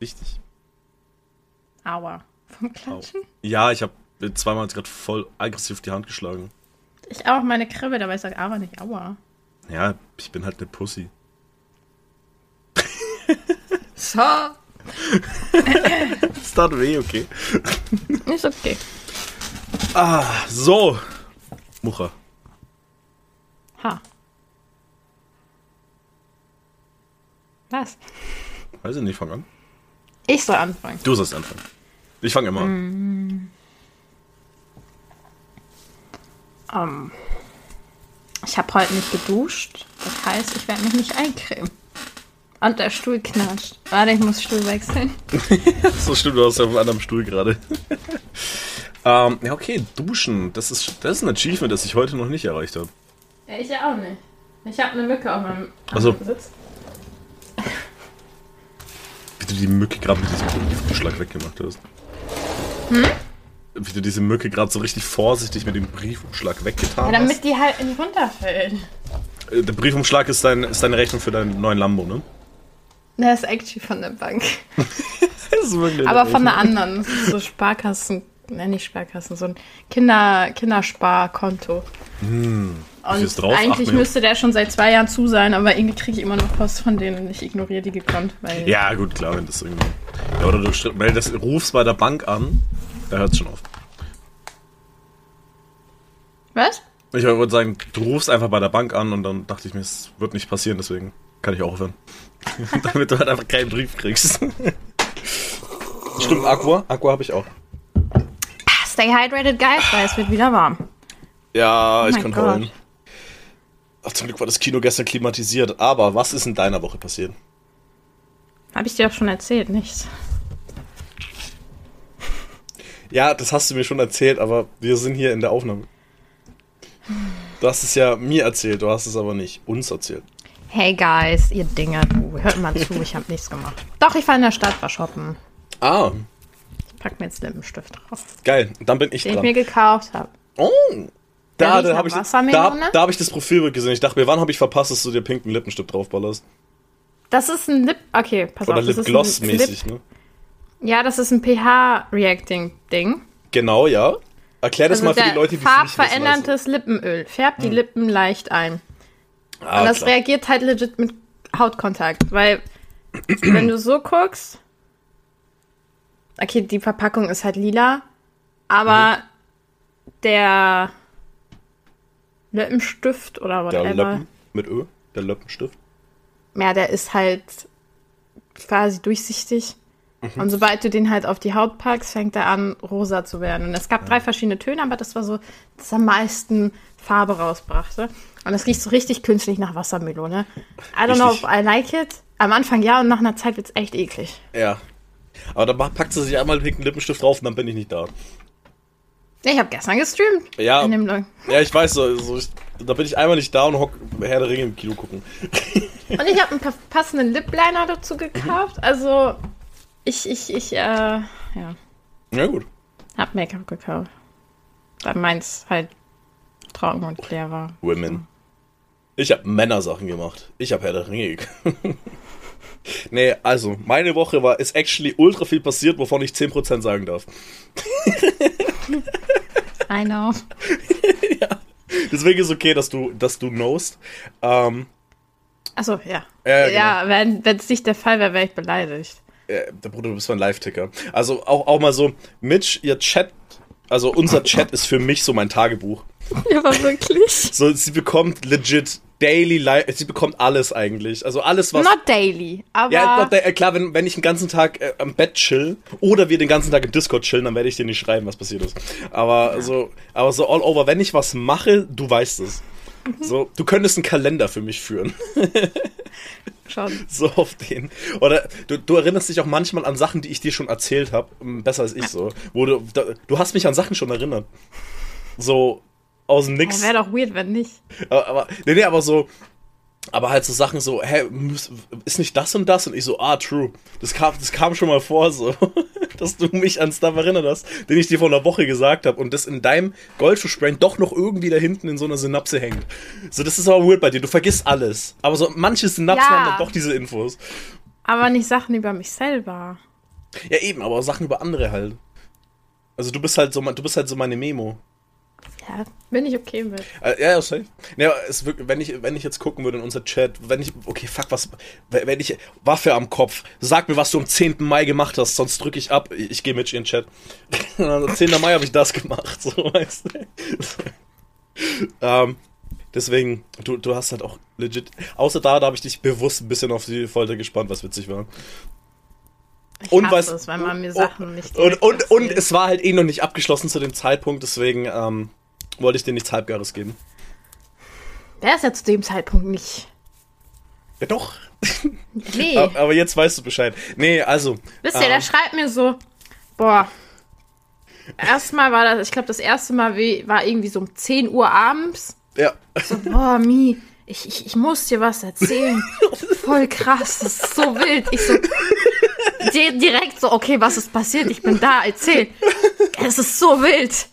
Richtig. Aua. Vom Klatschen? Ja, ich habe zweimal gerade voll aggressiv die Hand geschlagen. Ich auch meine Kribbe, dabei sag aber nicht Aua. Ja, ich bin halt eine Pussy. So. Das tat weh, okay. Ist okay. Ah, so. Mucha. Ha. Was? Weiß ich nicht, fang an. Ich soll anfangen. Du sollst anfangen. Ich fange immer an. Ähm, ich habe heute nicht geduscht. Das heißt, ich werde mich nicht eincremen. Und der Stuhl knatscht. Warte, ich muss Stuhl wechseln. So stimmt, du hast ja auf einem anderen Stuhl gerade. ähm, ja, okay, duschen. Das ist, das ist ein Achievement, das ich heute noch nicht erreicht habe. Ja, ich ja auch nicht. Ich habe eine Mücke auf meinem Ach so. Sitz. Wie du die Mücke gerade mit diesem Briefumschlag weggemacht hast. Wie du diese Mücke gerade so richtig vorsichtig mit dem Briefumschlag Ja, weggetan damit die halt nicht runterfällt. hast. Äh, Der Briefumschlag ist, dein, ist deine Rechnung für deinen neuen Lambo, ne? Das ist actually von der Bank. Das ist wirklich Aber von der anderen. Das ist so Sparkassen. Ne, nicht Sparkassen, so ein Kinder, Kindersparkonto. Und ist drauf? Eigentlich müsste der schon seit zwei Jahren zu sein, aber irgendwie kriege ich immer noch Post von denen und ich ignoriere die gekonnt, weil. Ja, gut, klar, wenn das irgendwie. Ja, oder du st- meldest, rufst bei der Bank an, da hört es schon auf. Was? Ich wollte sagen, du rufst einfach bei der Bank an und dann dachte ich mir, es wird nicht passieren, deswegen kann ich auch aufhören. Damit du halt einfach keinen Brief kriegst. Stimmt, Aqua? Aqua habe ich auch. Stay hydrated, guys, weil es wird wieder warm. Ja, ich mein kann Gott. heulen. Ach, zum Glück war das Kino gestern klimatisiert. Aber was ist in deiner Woche passiert? Habe ich dir auch schon erzählt, nichts. Ja, das hast du mir schon erzählt, aber wir sind hier in der Aufnahme. Du hast es ja mir erzählt, du hast es aber nicht uns erzählt. Hey guys, ihr Dinger, du, hört mal zu, ich habe nichts gemacht. Doch, ich war in der Stadt, war shoppen. Ah, Ich pack mir jetzt Lippenstift drauf, geil. Dann bin ich den ich dran. mir gekauft habe. Oh. Da, da habe ich, da, da hab ich das Profilbild gesehen. Ich dachte mir, wann habe ich verpasst, dass du dir pinken Lippenstift draufballerst? Das ist ein Lip. Okay, pass Oder auf. das ist ein Lipgloss-mäßig, Lip- ne? Ja, das ist ein pH-Reacting-Ding. Genau, ja. Erklär das Also mal für die Leute, wissen. farbveränderndes Lippenöl. Färbt die Lippen leicht ein. Ah, Und das klar. reagiert halt legit mit Hautkontakt. Weil, wenn du so guckst. Okay, die Verpackung ist halt lila. Aber Mhm. der Lippenstift oder Der whatever. Löppen mit Ö, der Lippenstift. Ja, der ist halt quasi durchsichtig. Mhm. Und sobald du den halt auf die Haut packst, fängt er an, rosa zu werden. Und es gab drei verschiedene Töne, aber das war so, das am meisten Farbe rausbrachte. Und es riecht so richtig künstlich nach Wassermelone. I don't know if Richtig. I like it. Am Anfang ja und nach einer Zeit wird's echt eklig. Ja. Aber dann packt sie sich einmal den Lippenstift drauf und dann bin ich nicht da. Ich habe gestern gestreamt. Ja. In dem. Ja, ich weiß so. so ich, da bin ich einmal nicht da und hock Herr der Ringe im Kino gucken. Und ich habe einen pa- passenden Lip Liner dazu gekauft. Also, ich, ich, ich, äh, ja, Ja, gut. hab Make-up gekauft. Weil meins halt trocken und leer war. Women. Ich habe Männersachen gemacht. Ich habe Herr der Ringe geguckt. Nee, also, meine Woche war, ist actually ultra viel passiert, wovon ich 10% sagen darf. I know. Deswegen ist okay, dass du, dass du knowst. Ähm, Achso, ja. Ja, Ja, genau. wenn wenn es nicht der Fall wäre, wäre ich beleidigt. äh, der Bruder, du bist mein Live-Ticker. Also auch, auch mal so, Mitch, ihr Chat, also unser Chat ist für mich so mein Tagebuch. Ja, aber wirklich. So, sie bekommt legit daily live, sie bekommt alles eigentlich. Also alles, was. Not daily, aber ja, not, äh, klar, wenn, wenn ich den ganzen Tag äh, am Bett chill oder wir den ganzen Tag im Discord chillen, dann werde ich dir nicht schreiben, was passiert ist. Aber so, aber so all over, wenn ich was mache, du weißt es. So, du könntest einen Kalender für mich führen. schon. so auf den. Oder du, du erinnerst dich auch manchmal an Sachen, die ich dir schon erzählt habe, besser als ich so. Wo du, da, du hast mich an Sachen schon erinnert. So aus dem Nix. Wäre doch weird, wenn nicht. Aber, aber nee, nee, aber so. Aber halt so Sachen so, hä, ist nicht das und das? Und ich so, ah, true. Das kam, das kam schon mal vor, so, dass du mich an Stuff erinnert hast, den ich dir vor einer Woche gesagt habe und das in deinem Goldfischbrain doch noch irgendwie da hinten in so einer Synapse hängt. So, das ist aber weird bei dir. Du vergisst alles. Aber so manche Synapsen Ja. haben dann doch diese Infos. Aber nicht Sachen über mich selber. Ja, eben, aber auch Sachen über andere halt. Also du bist halt so, du bist halt so meine Memo. Ja, bin ich okay mit. Äh, ja, ja, safe. Ja, es wirkt, wenn ich, wenn ich jetzt gucken würde in unser Chat, wenn ich, okay, fuck, was, wenn ich, Waffe am Kopf, sag mir, was du am 10. Mai gemacht hast, sonst drücke ich ab, ich, ich gehe mit in den Chat. am 10. Mai habe ich das gemacht, so, weißt du. ähm, deswegen, du, du hast halt auch legit, außer da, da habe ich dich bewusst ein bisschen auf die Folter gespannt, was witzig war. Ich Und hasse was- es, wenn man mir Sachen nicht Und, direkt und, und erzählt. es war halt eh noch nicht abgeschlossen zu dem Zeitpunkt, deswegen ähm, wollte ich dir nichts Halbgares geben. Der ist ja zu dem Zeitpunkt nicht. Ja doch. Nee. Aber, jetzt weißt du Bescheid. Nee, also. Wisst ihr, ähm, der schreibt mir so, boah. Erstmal war das, ich glaube, das erste Mal war irgendwie so um 10 Uhr abends. Ja. So, boah, Mi, ich, ich, ich muss dir was erzählen. Voll krass, das ist so wild. Ich so, direkt so, okay, was ist passiert? Ich bin da, erzähl. Es ist so wild.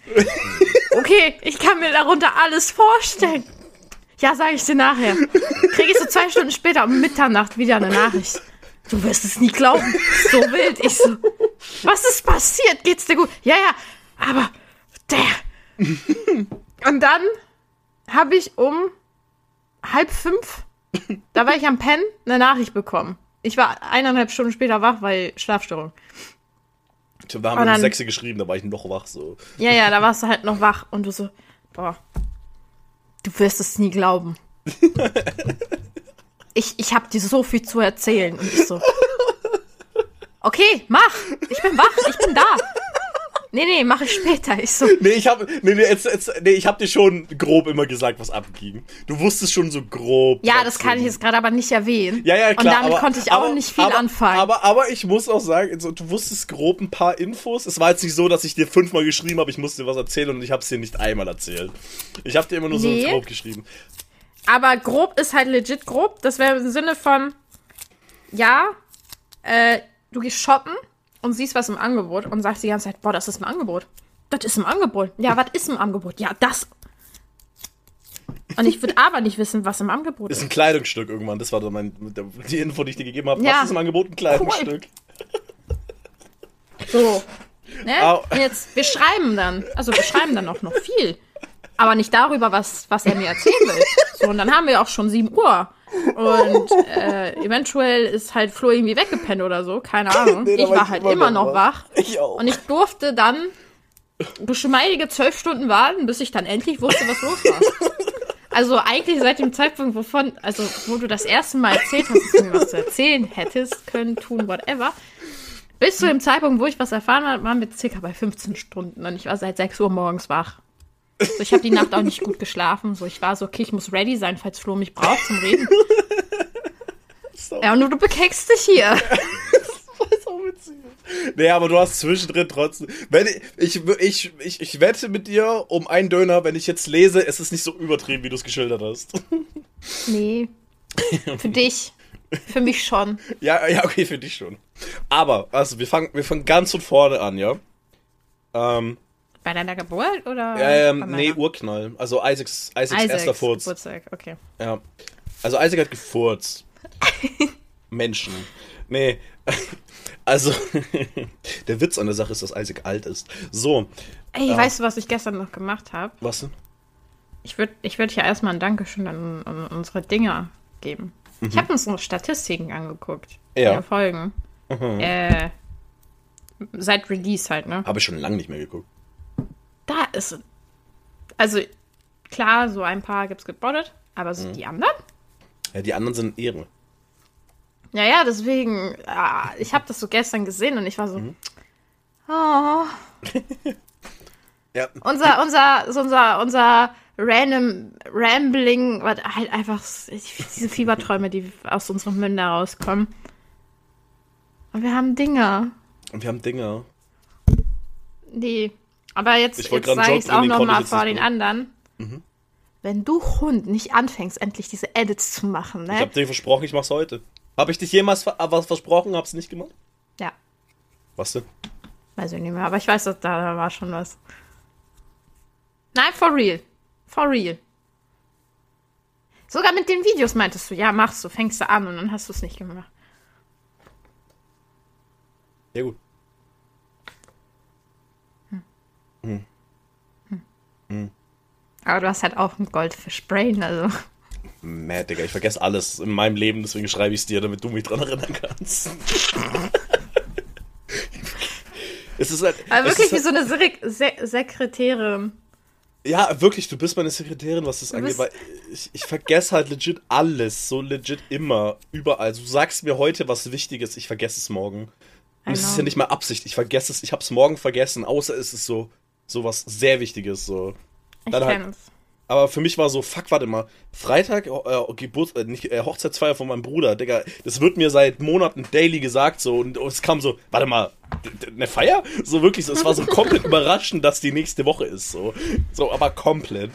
Okay, ich kann mir darunter alles vorstellen. Ja, sage ich dir nachher. Kriege ich so zwei Stunden später um Mitternacht wieder eine Nachricht. Du wirst es nie glauben. So wild. Ich so, was ist passiert? Geht's dir gut? Ja, ja, aber der. Und dann habe ich um halb fünf, da war ich am Pennen, eine Nachricht bekommen. Ich war eineinhalb Stunden später wach, weil Schlafstörung. Da haben wir um sechs geschrieben, da war ich noch wach so. Ja, ja, da warst du halt noch wach und du so, boah, du wirst es nie glauben. Ich, ich habe dir so viel zu erzählen. Und ich so, okay, mach, ich bin wach, ich bin da. Nee, nee, mach ich später. Ich so, Nee, ich hab, nee, nee, jetzt, jetzt, nee, ich hab dir schon grob immer gesagt, was abging. Du wusstest schon so grob. ja, das kann ich jetzt gerade aber nicht erwähnen. Ja, ja, klar. Und damit aber, konnte ich auch aber, nicht viel aber, anfangen. Aber, aber ich muss auch sagen, du wusstest grob ein paar Infos. Es war jetzt nicht so, dass ich dir fünfmal geschrieben habe, ich musste dir was erzählen und ich habe es dir nicht einmal erzählt. Ich habe dir immer nur Nee. so grob geschrieben. Aber grob ist halt legit grob. Das wäre im Sinne von, ja, äh, du gehst shoppen und siehst was im Angebot und sagst die ganze Zeit, boah, das ist im Angebot. Das ist im Angebot. Ja, was ist im Angebot? Ja, das. Und ich würde aber nicht wissen, was im Angebot Ist ist. ein Kleidungsstück irgendwann. Das war dann mein, die Info, die ich dir gegeben habe. Ja. Was ist im Angebot? Ein Kleidungsstück. So. Ne? Jetzt, wir schreiben dann. Also wir schreiben dann auch noch viel. Aber nicht darüber, was, was er mir erzählen will. So, und dann haben wir auch schon 7 Uhr. Und äh, eventuell ist halt Flo irgendwie weggepennt oder so. Keine Ahnung. Nee, ich war halt immer immer noch wach. Ich auch. Und ich durfte dann geschmeidige zwölf Stunden warten, bis ich dann endlich wusste, was los war. Also eigentlich seit dem Zeitpunkt, wovon, also wo du das erste Mal erzählt hast, dass du mir was zu erzählen hättest, können, tun, whatever. Bis zu dem Zeitpunkt, wo ich was erfahren habe, waren wir circa bei 15 Stunden und ich war seit 6 Uhr morgens wach. So, ich habe die Nacht auch nicht gut geschlafen. So, ich war so, okay, ich muss ready sein, falls Flo mich braucht zum Reden. So. Ja, und du, du bekeckst dich hier. Nee, aber du hast zwischendrin trotzdem. Wenn ich, ich, ich, ich, ich wette mit dir um einen Döner, wenn ich jetzt lese, es ist nicht so übertrieben, wie du es geschildert hast. Nee. Für dich. Für mich schon. ja, ja, okay, für dich schon. Aber, also, wir fangen, wir fangen ganz von vorne an, ja? Ähm, Bei deiner Geburt oder? ähm nee? Urknall. Also Isaacs, Isaacs, Isaacs erster Furz. Geburtstag, okay. Ja. Also Isaac hat gefurzt. Menschen. Nee. Also, der Witz an der Sache ist, dass Isaac alt ist. So, Ey, Ja. weißt du, was ich gestern noch gemacht habe? was denn? Ich würde ich würd ja erstmal ein Dankeschön an, an unsere Dinger geben. Ich habe uns unsere Statistiken angeguckt. Mhm. Ja. Mhm. Folgen. Äh, seit Release halt, ne? Habe ich schon lange nicht mehr geguckt. Da ist. Also, klar, so ein paar gibt's gebottet, aber so Mhm. die anderen? Ja, die anderen sind Ehren. Ja, ja, deswegen, ah, ich habe das so gestern gesehen und ich war so, Mhm. oh, Ja. unser, unser, so unser, unser random Rambling, was halt einfach diese Fieberträume, die aus unserem Münder rauskommen. Und wir haben Dinge, Und wir haben Dinge. die, aber jetzt, Ich jetzt sage ich es auch nochmal ich vor den bringen. anderen. Wenn du Hund nicht anfängst, endlich diese Edits zu machen, Ich ne? habe dir versprochen, ich mach's heute. Habe ich dich jemals ver äh, was versprochen, hab's nicht gemacht? Ja. Was denn? Weiß ich nicht mehr, aber ich weiß, dass da, da war schon was. Nein, for real. For real. Sogar mit den Videos meintest du, ja, machst du, fängst du an und dann hast du es nicht gemacht. Ja gut. Hm. Hm. Aber du hast halt auch ein Goldfish-Brain, also. Mad, Digga, ich vergesse alles in meinem Leben, deswegen schreibe ich es dir, damit du mich dran erinnern kannst. es ist halt. Aber wirklich halt, wie so eine Se Se Sekretärin. Ja, wirklich, du bist meine Sekretärin, was das du angeht, weil ich, ich vergesse halt legit alles, so legit immer, überall. Du sagst mir heute was Wichtiges, ich vergesse es morgen. Und es ist ja nicht mal Absicht, ich vergesse es, ich hab's morgen vergessen, außer es ist so, so was sehr Wichtiges, so. Dann ich halt, aber für mich war so, fuck, warte mal, Freitag, äh, Geburt, äh, nicht, äh, Hochzeitsfeier von meinem Bruder, Digga, das wird mir seit Monaten daily gesagt, so, und, und es kam so, warte mal, eine Feier? So wirklich, so, es war so komplett überraschend, dass die nächste Woche ist, so. So, aber komplett.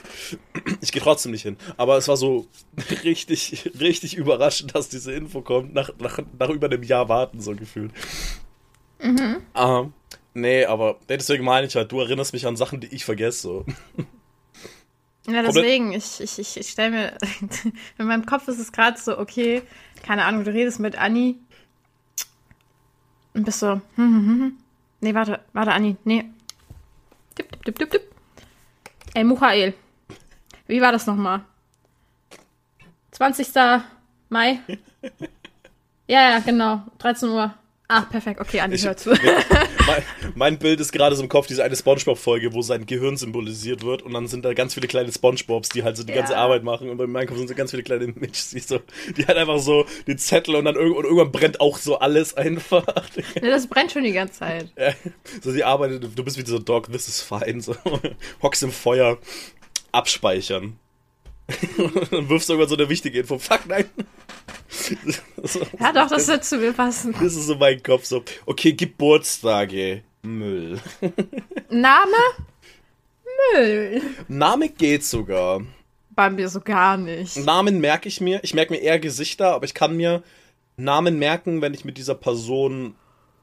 Ich gehe trotzdem nicht hin. Aber es war so richtig, richtig überraschend, dass diese Info kommt, nach, nach, nach über einem Jahr warten, so gefühlt. Mhm. Ähm, nee, aber deswegen meine ich halt, du erinnerst mich an Sachen, die ich vergesse, so. Ja, deswegen, ich, ich, ich, ich stelle mir, in meinem Kopf ist es gerade so, okay, keine Ahnung, du redest mit Anni und bist so, hm, hm, hm, hm. nee, warte, warte, Anni, nee. Tipp, tipp, tipp, tipp, tipp. Ey, Michael, wie war das nochmal? 20. Mai? Ja, ja, genau, 13 Uhr. Ah, perfekt, okay, Andi, hör zu. mein, mein, Bild ist gerade so im Kopf, diese eine Spongebob-Folge, wo sein Gehirn symbolisiert wird und dann sind da ganz viele kleine Spongebobs, die halt so die ja. ganze Arbeit machen und bei meinem Kopf sind so ganz viele kleine Mitches, die, so, die halt einfach so den Zettel und dann irg und irgendwann brennt auch so alles einfach. Ne, das brennt schon die ganze Zeit. Ja, so sie arbeitet, du bist wie dieser Dog, this is fine, so. Hockst im Feuer, abspeichern. Und dann wirfst du irgendwann so eine wichtige Info. Fuck, nein. ja, doch, das wird zu mir passen. Das ist so mein Kopf so. Okay, Geburtstage. Müll. Name? Müll. Name geht sogar. Bei mir so gar nicht. Namen merke ich mir. Ich merke mir eher Gesichter, aber ich kann mir Namen merken, wenn ich mit dieser Person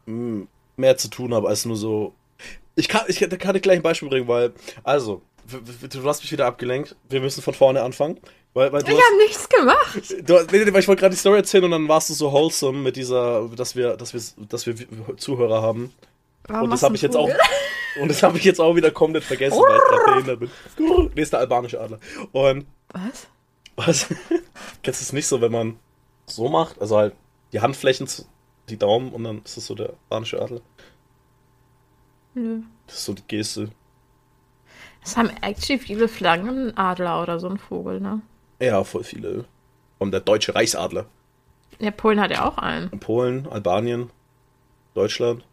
hm, mehr zu tun habe, als nur so. Ich kann, ich kann dir gleich ein Beispiel bringen, weil, also, du hast mich wieder abgelenkt. Wir müssen von vorne anfangen. Weil, weil ich habe nichts gemacht. Du, weil ich wollte gerade die Story erzählen und dann warst du so wholesome mit dieser, dass wir, dass wir, dass wir Zuhörer haben. Warum und das habe ich jetzt auch. Und das habe ich jetzt auch wieder komplett vergessen, weil ich gerade behindert bin. Nee, ist der albanische Adler. Und. Was? Was? Kennst du es nicht so, wenn man so macht? Also halt die Handflächen, die Daumen und dann ist das so der albanische Adler? Nö. Das ist so die Geste. Es haben actually viele Flaggen einen Adler oder so ein Vogel, ne? Ja, voll viele. Und der deutsche Reichsadler. Ja, Polen hat ja auch einen. Polen, Albanien, Deutschland.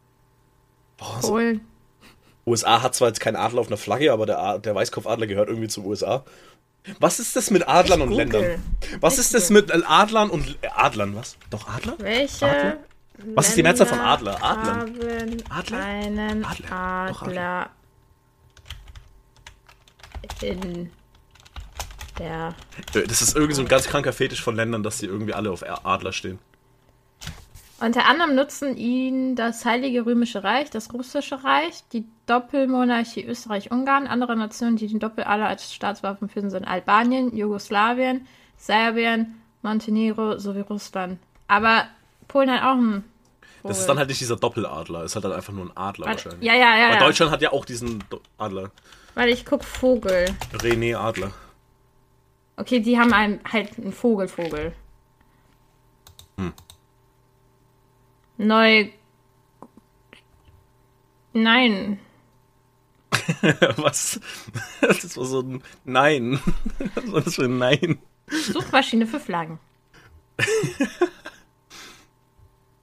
Boah, Polen. So. USA hat zwar jetzt keinen Adler auf einer Flagge, aber der, der Weißkopfadler gehört irgendwie zu USA. Was ist das mit Adlern ich und Google. Ländern? Was ich ist das mit Adlern und Adlern? Was? Doch Adler? Welche? Adler? Was ist die Mehrzahl von Adler? Adler. Adler? Einen Adler. Adler. In der. Äh, das ist irgendwie so ein ganz kranker Fetisch von Ländern, dass sie irgendwie alle auf Adler stehen. Unter anderem nutzen ihn das Heilige Römische Reich, das Russische Reich, die Doppelmonarchie Österreich-Ungarn. Andere Nationen, die den Doppeladler als Staatswaffen führen, sind Albanien, Jugoslawien, Serbien, Montenegro sowie Russland. Aber Polen hat auch einen. Vogel. Das ist dann halt nicht dieser Doppeladler, ist halt, halt einfach nur ein Adler Warte, wahrscheinlich. Ja, ja, ja. Aber ja. Deutschland hat ja auch diesen Adler. Weil ich guck Vogel. René Adler. Okay, die haben einen, halt einen Vogelvogel. Hm. Neu. Nein. Was? Das war so ein Nein. Was war das für ein Nein? Suchmaschine für Flaggen.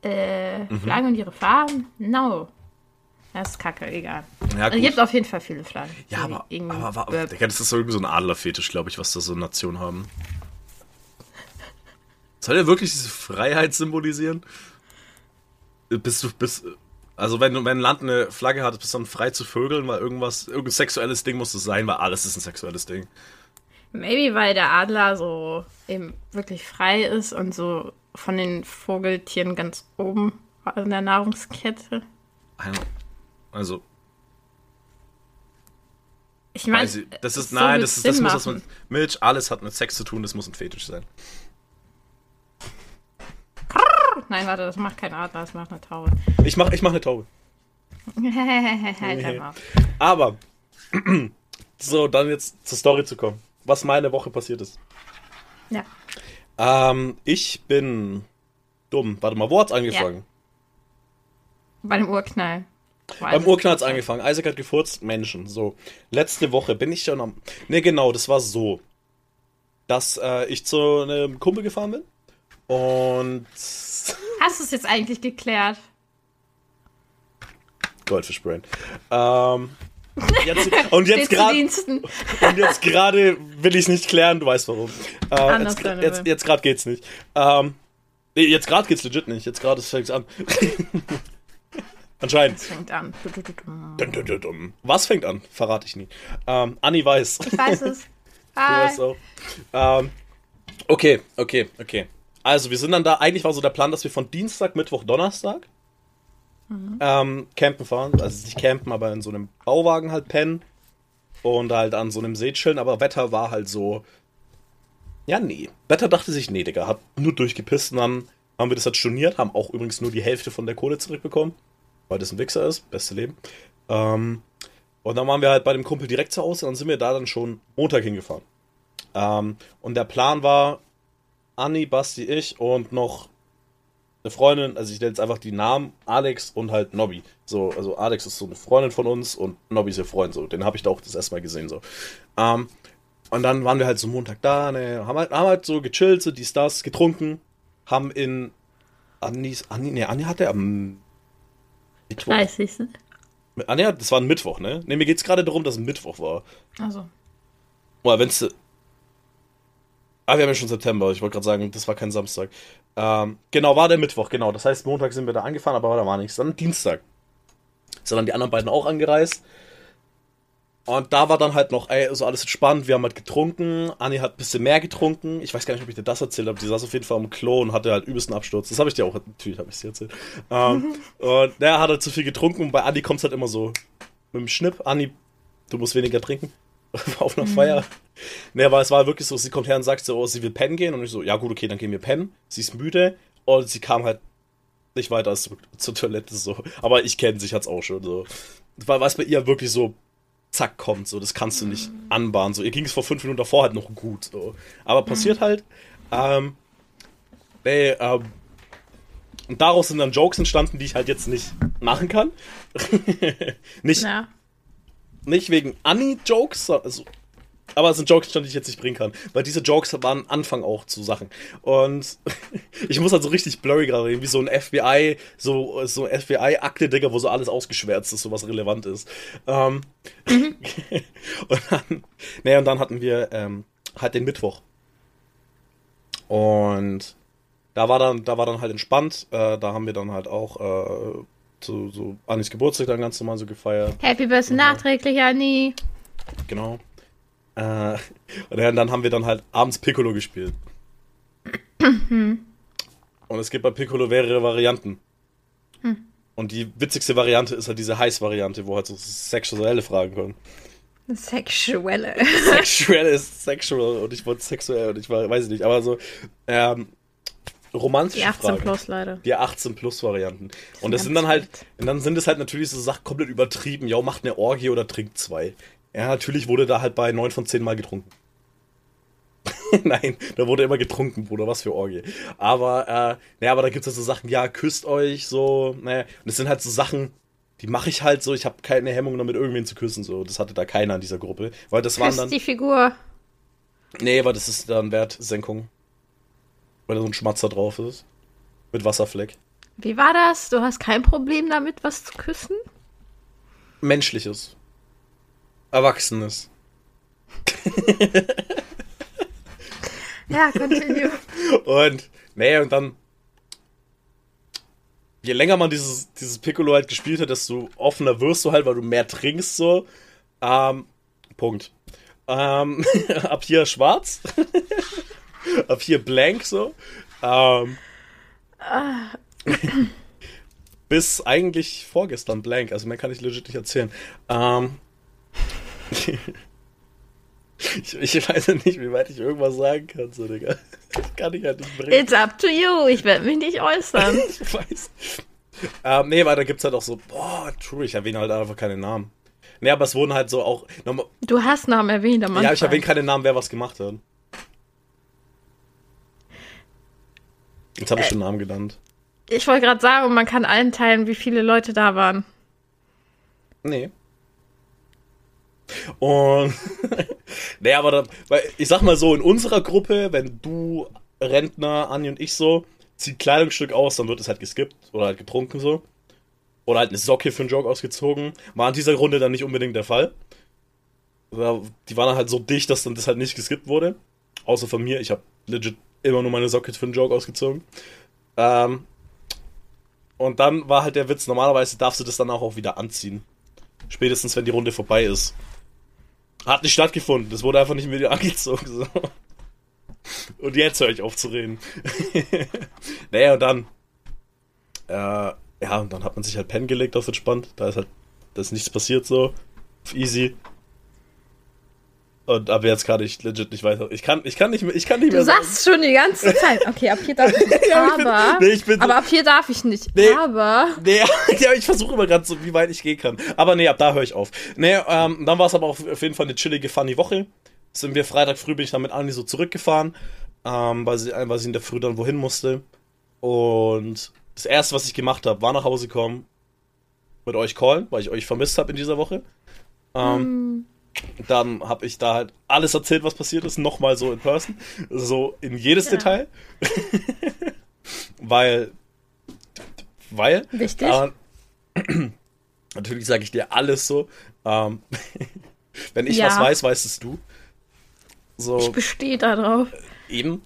äh, mhm. Flaggen und ihre Farben? No. Das ist kacke, egal. Ja, es gibt auf jeden Fall viele Flaggen. Ja, aber, aber, aber das ist so irgendwie so ein Adlerfetisch, glaube ich, was da so Nationen haben. Soll der wirklich diese Freiheit symbolisieren? Bist du, bist, also wenn, wenn ein Land eine Flagge hat, bist du dann frei zu vögeln, weil irgendwas, irgendein sexuelles Ding muss es sein, weil alles ist ein sexuelles Ding. Maybe, weil der Adler so eben wirklich frei ist und so von den Vogeltieren ganz oben in der Nahrungskette. Also. Ich meine, das ist, nein, das, ist, das muss was mit Milch, alles hat mit Sex zu tun, das muss ein Fetisch sein. Nein, warte, das macht kein Adler, das macht eine Taube. Ich mach, ich mach eine Taube. Aber so, dann jetzt zur Story zu kommen. Was meine Woche passiert ist. Ja. Ähm, ich bin dumm. Warte mal, wo hat's angefangen? Bei dem Urknall. Beim Urknall hat's angefangen. Isaac hat gefurzt, Menschen. So. Letzte Woche bin ich schon am. Ne, genau, das war so. Dass äh, ich zu einem Kumpel gefahren bin. Und. Hast du es jetzt eigentlich geklärt? Goldfischbrain. Ähm. Jetzt, und jetzt gerade und jetzt gerade will ich es nicht klären, du weißt warum. Äh, jetzt jetzt, jetzt gerade geht's nicht. Ähm, nee, jetzt gerade geht's legit nicht. Jetzt gerade fängt's an. Anscheinend. Es fängt an. Du, du, du, du. Was fängt an? Verrate ich nie. Ähm, Anni weiß. Ich weiß es. Du Hi. weißt auch. Ähm, okay, okay, okay. Also, wir sind dann da. Eigentlich war so der Plan, dass wir von Dienstag, Mittwoch, Donnerstag ähm, campen fahren. Also nicht campen, aber in so einem Bauwagen halt pennen. Und halt an so einem See chillen. Aber Wetter war halt so. Ja, nee. Wetter dachte sich, nee, Digga. Hat nur durchgepisst. Und dann haben wir das halt storniert. Haben auch übrigens nur die Hälfte von der Kohle zurückbekommen. Weil das ein Wichser ist. Beste Leben. Ähm, und dann waren wir halt bei dem Kumpel direkt zu Hause und sind wir da dann schon Montag hingefahren. Ähm, und der Plan war, Anni, Basti, ich und noch eine Freundin, also ich nenne jetzt einfach die Namen, Alex und halt Nobby. So, also Alex ist so eine Freundin von uns und Nobby ist ihr Freund, so. Den habe ich da auch das erste Mal gesehen, so. Ähm, und dann waren wir halt so Montag da, ne, haben halt, haben halt so gechillt, so dies, das, getrunken, haben in Annis, Anni, ne, Anni hatte am Mittwoch. Weiß ich. Ah, das war ein Mittwoch, ne? Ne, mir geht's gerade darum, dass es ein Mittwoch war. Also. Oder wenn's. Ah, wir haben ja schon September. Ich wollte gerade sagen, das war kein Samstag. Ähm, genau, war der Mittwoch, genau. Das heißt, Montag sind wir da angefahren, aber da war nichts. Dann Dienstag. Sind dann die anderen beiden auch angereist. Und da war dann halt noch, ey, so alles entspannt. Wir haben halt getrunken. Anni hat ein bisschen mehr getrunken. Ich weiß gar nicht, ob ich dir das erzählt habe. Die saß auf jeden Fall am Klo und hatte halt übelsten Absturz. Das habe ich dir auch, natürlich habe ich dir erzählt. Ähm, und der hat halt zu viel getrunken und bei Anni kommt es halt immer so mit dem Schnipp. Anni, du musst weniger trinken. auf einer Feier. Ne, aber es war wirklich so, sie kommt her und sagt so, oh, sie will pennen gehen. Und ich so, ja gut, okay, dann gehen wir pennen. Sie ist müde. Und sie kam halt nicht weiter als zurück zur Toilette so. Aber ich kenne sie, ich hat's auch schon so. Weil was bei ihr wirklich so zack kommt, so, das kannst du nicht anbahnen. So, ihr ging es vor fünf Minuten davor halt noch gut. So. Aber passiert halt. Ähm, nee, ähm, und daraus sind dann Jokes entstanden, die ich halt jetzt nicht machen kann. nicht, Ja. nicht wegen Anni-Jokes, also, aber es sind Jokes, die ich jetzt nicht bringen kann. Weil diese Jokes waren Anfang auch zu Sachen. Und ich muss halt so richtig blurry gerade reden, wie so ein FBI, so, so ein FBI-Akte, Digga, wo so alles ausgeschwärzt ist, so was relevant ist. Ähm, und dann, naja, und dann hatten wir ähm, halt den Mittwoch. Und da war dann, da war dann halt entspannt. Äh, da haben wir dann halt auch äh, zu so Annis Geburtstag dann ganz normal so gefeiert. Happy Birthday nachträglich, Anni. Genau. Äh, und dann haben wir dann halt abends Piccolo gespielt. und es gibt bei Piccolo mehrere Varianten. Und die witzigste Variante ist halt diese Heiß-Variante, wo halt so sexuelle Fragen kommen. Sexuelle. Sexuell ist sexual und ich wollte sexuell und ich war, weiß ich nicht, aber so ähm, romantische Die 18 Fragen. plus, Leute. Die 18 plus Varianten. Und sind das sind dann halt, und dann sind es halt natürlich so Sachen komplett übertrieben. Ja, macht eine Orgie oder trinkt zwei. Ja, natürlich wurde da halt bei 9 von 10 Mal getrunken. Nein, da wurde immer getrunken, Bruder, was für Orgie. Aber, äh, naja, aber da gibt es halt so Sachen, ja, küsst euch, so, naja. Und es sind halt so Sachen, die mache ich halt so, ich habe keine Hemmung damit, irgendwen zu küssen, so. Das hatte da keiner in dieser Gruppe. Weil das waren Küsst dann. die Figur. Nee, weil das ist dann Wertsenkung. Weil da so ein Schmatzer drauf ist. Mit Wasserfleck. Wie war das? Du hast kein Problem damit, was zu küssen? Menschliches. Erwachsenes. Ja, continue. Und, nee, und dann. Je länger man dieses, dieses Piccolo halt gespielt hat, desto offener wirst du halt, weil du mehr trinkst, so. Ähm, Punkt. Ähm, ab hier schwarz. ab hier blank, so. Ähm, bis eigentlich vorgestern blank, also mehr kann ich legit nicht erzählen. Ähm, ich, ich weiß ja nicht, wie weit ich irgendwas sagen kann, so, Digga. Das kann ich halt nicht bringen. It's up to you. Ich werde mich nicht äußern. Ich weiß. Ähm, nee, weil da gibt's halt auch so, boah, true, ich erwähne halt einfach keine Namen. Nee, aber es wurden halt so auch. Nochmal, Du hast Namen erwähnt am Anfang. ja, ich erwähne keine Namen, wer was gemacht hat. Jetzt habe ich schon Namen genannt. Ich wollte gerade sagen, man kann allen teilen, wie viele Leute da waren. Nee. Und. nee, aber da, weil ich sag mal so, in unserer Gruppe, wenn du, Rentner, Anni und ich so, zieht Kleidungsstück aus, dann wird es halt geskippt oder halt getrunken so. Oder halt eine Socke für einen Jog ausgezogen. War in dieser Runde dann nicht unbedingt der Fall. Die waren halt so dicht, dass dann das halt nicht geskippt wurde. Außer von mir. Ich habe legit immer nur meine Socke für einen Jog ausgezogen. Ähm, und dann war halt der Witz, normalerweise darfst du das dann auch wieder anziehen. Spätestens, wenn die Runde vorbei ist. Hat nicht stattgefunden. Das wurde einfach nicht mehr wieder angezogen. So. Und jetzt höre ich auf zu reden. naja, und dann. Äh, ja, und dann hat man sich halt pennen gelegt auf entspannt. Da ist halt. Da ist nichts passiert so. Auf easy. Und ab jetzt kann ich legit nicht weiter. Ich kann, ich kann nicht mehr, ich kann nicht Du mehr sagen- sagst schon die ganze Zeit. Okay, ab hier darf ich nicht. Ja, ich bin- aber. nee, ich bin so- aber ab hier darf ich nicht. Nee. Aber. Nee, ja, ich versuche immer gerade so, wie weit ich gehen kann. Aber nee, ab da höre ich auf. Nee, ähm, dann war es aber auf, auf jeden Fall eine chillige, funny Woche. Sind wir Freitag früh, bin ich dann mit Anni so zurückgefahren, ähm, weil, sie, weil sie in der Früh dann wohin musste. Und das erste, was ich gemacht habe, war nach Hause kommen, mit euch callen, weil ich euch vermisst habe in dieser Woche. Ähm, Dann habe ich da halt alles erzählt, was passiert ist, nochmal so in person. So in jedes Ja. Detail. weil. Weil. Wichtig. Aber, natürlich sage ich dir alles so. Ähm, wenn ich Ja. was weiß, weißt es du. So, Ich bestehe da drauf. eben.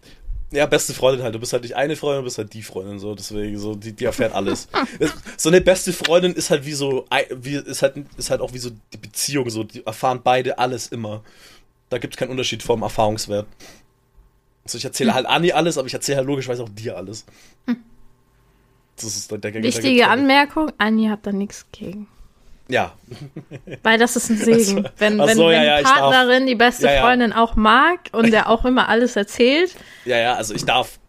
Ja, beste Freundin halt. Du bist halt nicht eine Freundin, du bist halt die Freundin. So, deswegen, so, die, die erfährt alles. Es- so eine beste Freundin ist halt wie so, wie, ist halt, ist halt auch wie so die Beziehung. So, die erfahren beide alles immer. Da gibt es keinen Unterschied vom Erfahrungswert. Also ich erzähle halt Anni alles, aber ich erzähle halt logischerweise auch dir alles. Das ist der, der Wichtige Anmerkung: Anni hat da nichts gegen. Ja, Weil das ist ein Segen. Wenn, Ach wenn, so, wenn ja, ja, die darf. Partnerin die beste Ja, ja. Freundin auch mag und der auch immer alles erzählt. ja, ja, also ich darf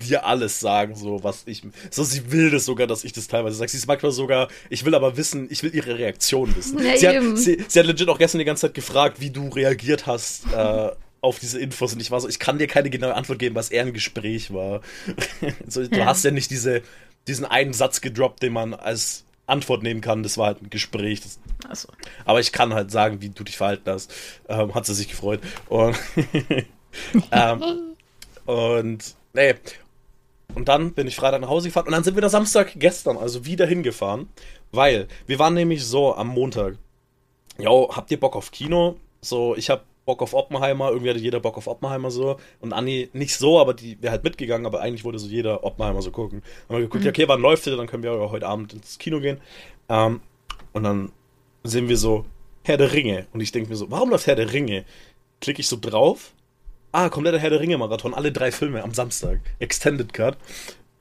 dir alles sagen, so was ich. So, sie will das sogar, dass ich das teilweise sage. Sie ist manchmal sogar, ich will aber wissen, ich will ihre Reaktion wissen. Ja, sie, hat, sie, sie hat legit auch gestern die ganze Zeit gefragt, wie du reagiert hast äh, auf diese Infos. Und ich war so, ich kann dir keine genaue Antwort geben, was eher ein Gespräch war. so, du Ja. hast ja nicht diese, diesen einen Satz gedroppt, den man als Antwort nehmen kann. Das war halt ein Gespräch. Das, Also, aber ich kann halt sagen, wie du dich verhalten hast. Ähm, hat sie sich gefreut. Und, ähm, und nee. Und dann bin ich Freitag nach Hause gefahren und dann sind wir da Samstag gestern, also wieder hingefahren, weil wir waren nämlich so am Montag. Jo, habt ihr Bock auf Kino? So, ich hab Bock auf Oppenheimer, irgendwie hatte jeder Bock auf Oppenheimer so. Und Anni nicht so, aber die wäre halt mitgegangen, aber eigentlich wollte so jeder Oppenheimer so gucken. Haben wir geguckt, ja, okay, wann läuft der? Dann können wir ja heute Abend ins Kino gehen. Ähm, und dann sehen wir so Herr der Ringe. Und ich denke mir so, warum läuft Herr der Ringe? Klicke ich so drauf. Ah, kompletter Herr der Ringe-Marathon, alle drei Filme am Samstag. Extended Cut.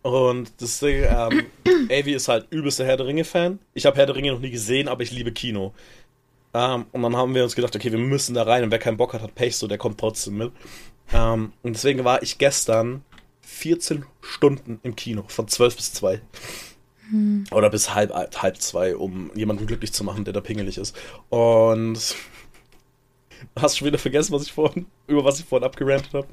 Und deswegen, ähm, Avi ist halt übelster Herr der Ringe-Fan. Ich habe Herr der Ringe noch nie gesehen, aber ich liebe Kino. Ähm, und dann haben wir uns gedacht, okay, wir müssen da rein und wer keinen Bock hat, hat Pech, so der kommt trotzdem mit. Ähm, und deswegen war ich gestern 14 Stunden im Kino, von 12 bis 2. Oder bis halb, halb zwei, um jemanden glücklich zu machen, der da pingelig ist. Und hast schon wieder vergessen, was ich vorhin, über was ich vorhin abgerantet habe?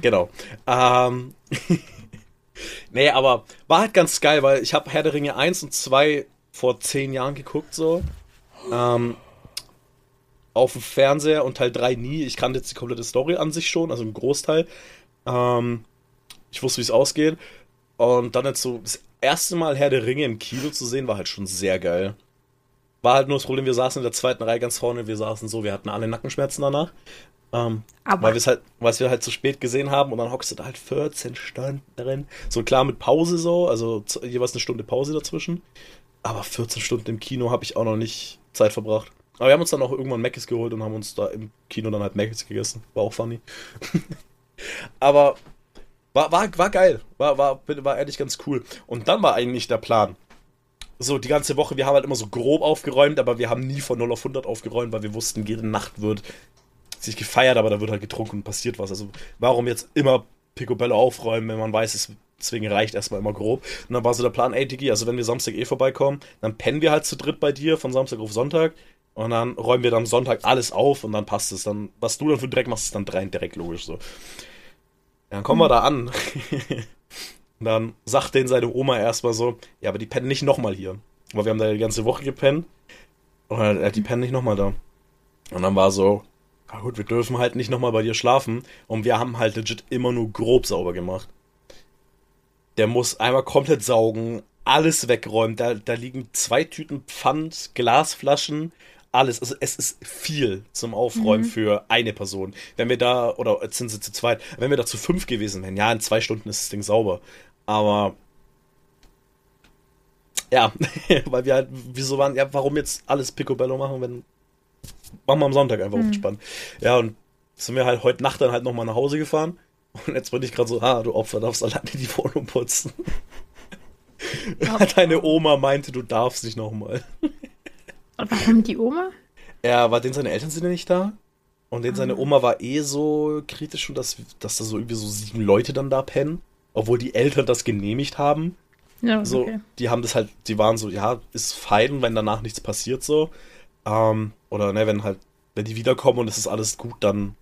Genau. Ähm, nee, aber war halt ganz geil, weil ich habe Herr der Ringe 1 und 2 vor 10 Jahren geguckt, so. Ähm, auf dem Fernseher und Teil 3 nie. Ich kannte jetzt die komplette Story an sich schon, also im Großteil. Ähm, ich wusste, wie es ausgeht. Und dann jetzt so das erste Mal Herr der Ringe im Kino zu sehen, war halt schon sehr geil. War halt nur das Problem, wir saßen in der zweiten Reihe ganz vorne, wir saßen so, wir hatten alle Nackenschmerzen danach. Ähm, Aber- weil wir es halt, weil wir halt zu spät gesehen haben und dann hockst du da halt 14 Stunden drin. So klar mit Pause so, also jeweils eine Stunde Pause dazwischen. Aber 14 Stunden im Kino habe ich auch noch nicht Zeit verbracht. Aber wir haben uns dann auch irgendwann Macis geholt und haben uns da im Kino dann halt Macis gegessen. War auch funny. Aber war, war, war geil. War, war, war ehrlich ganz cool. Und dann war eigentlich der Plan. So, die ganze Woche, wir haben halt immer so grob aufgeräumt, aber wir haben nie von 0 auf 100 aufgeräumt, weil wir wussten, jede Nacht wird sich gefeiert, aber da wird halt getrunken und passiert was. Also, warum jetzt immer Picobello aufräumen, wenn man weiß, es Deswegen reicht erstmal immer grob. Und dann war so der Plan, ey Digi, also wenn wir Samstag eh vorbeikommen, dann pennen wir halt zu dritt bei dir von Samstag auf Sonntag. Und dann räumen wir dann Sonntag alles auf und dann passt es. Dann, was du dann für Dreck machst, ist dann rein direkt logisch so. Dann kommen wir da an. und dann sagt denen seine Oma erstmal so, ja, aber die pennen nicht nochmal hier. Weil wir haben da die ganze Woche gepennt. Und dann, die pennen nicht nochmal da. Und dann war so, na gut, wir dürfen halt nicht nochmal bei dir schlafen. Und wir haben halt legit immer nur grob sauber gemacht. Der muss einmal komplett saugen, alles wegräumen. Da, da liegen zwei Tüten Pfand, Glasflaschen, alles. Also es ist viel zum Aufräumen mhm. für eine Person. Wenn wir da, oder jetzt sind sie zu zweit, wenn wir da zu fünf gewesen wären, ja, in zwei Stunden ist das Ding sauber. Aber ja, weil wir halt, wieso waren, ja, warum jetzt alles Picobello machen, wenn machen wir am Sonntag einfach mhm. entspannt. Ja, und sind wir halt heute Nacht dann halt nochmal nach Hause gefahren. Und jetzt bin ich gerade so, ah, du Opfer, darfst alleine die Wohnung putzen. Deine Oma meinte, du darfst nicht nochmal. Warum die Oma? Ja, weil denn seine Eltern sind ja nicht da. Und denn seine ah. Oma war eh so kritisch schon, dass, dass da so irgendwie so sieben Leute dann da pennen. Obwohl die Eltern das genehmigt haben. Ja, so, okay. die haben das halt, die waren so, ja, ist fein, wenn danach nichts passiert so. Ähm, oder ne, wenn halt, wenn die wiederkommen und es ist alles gut, dann,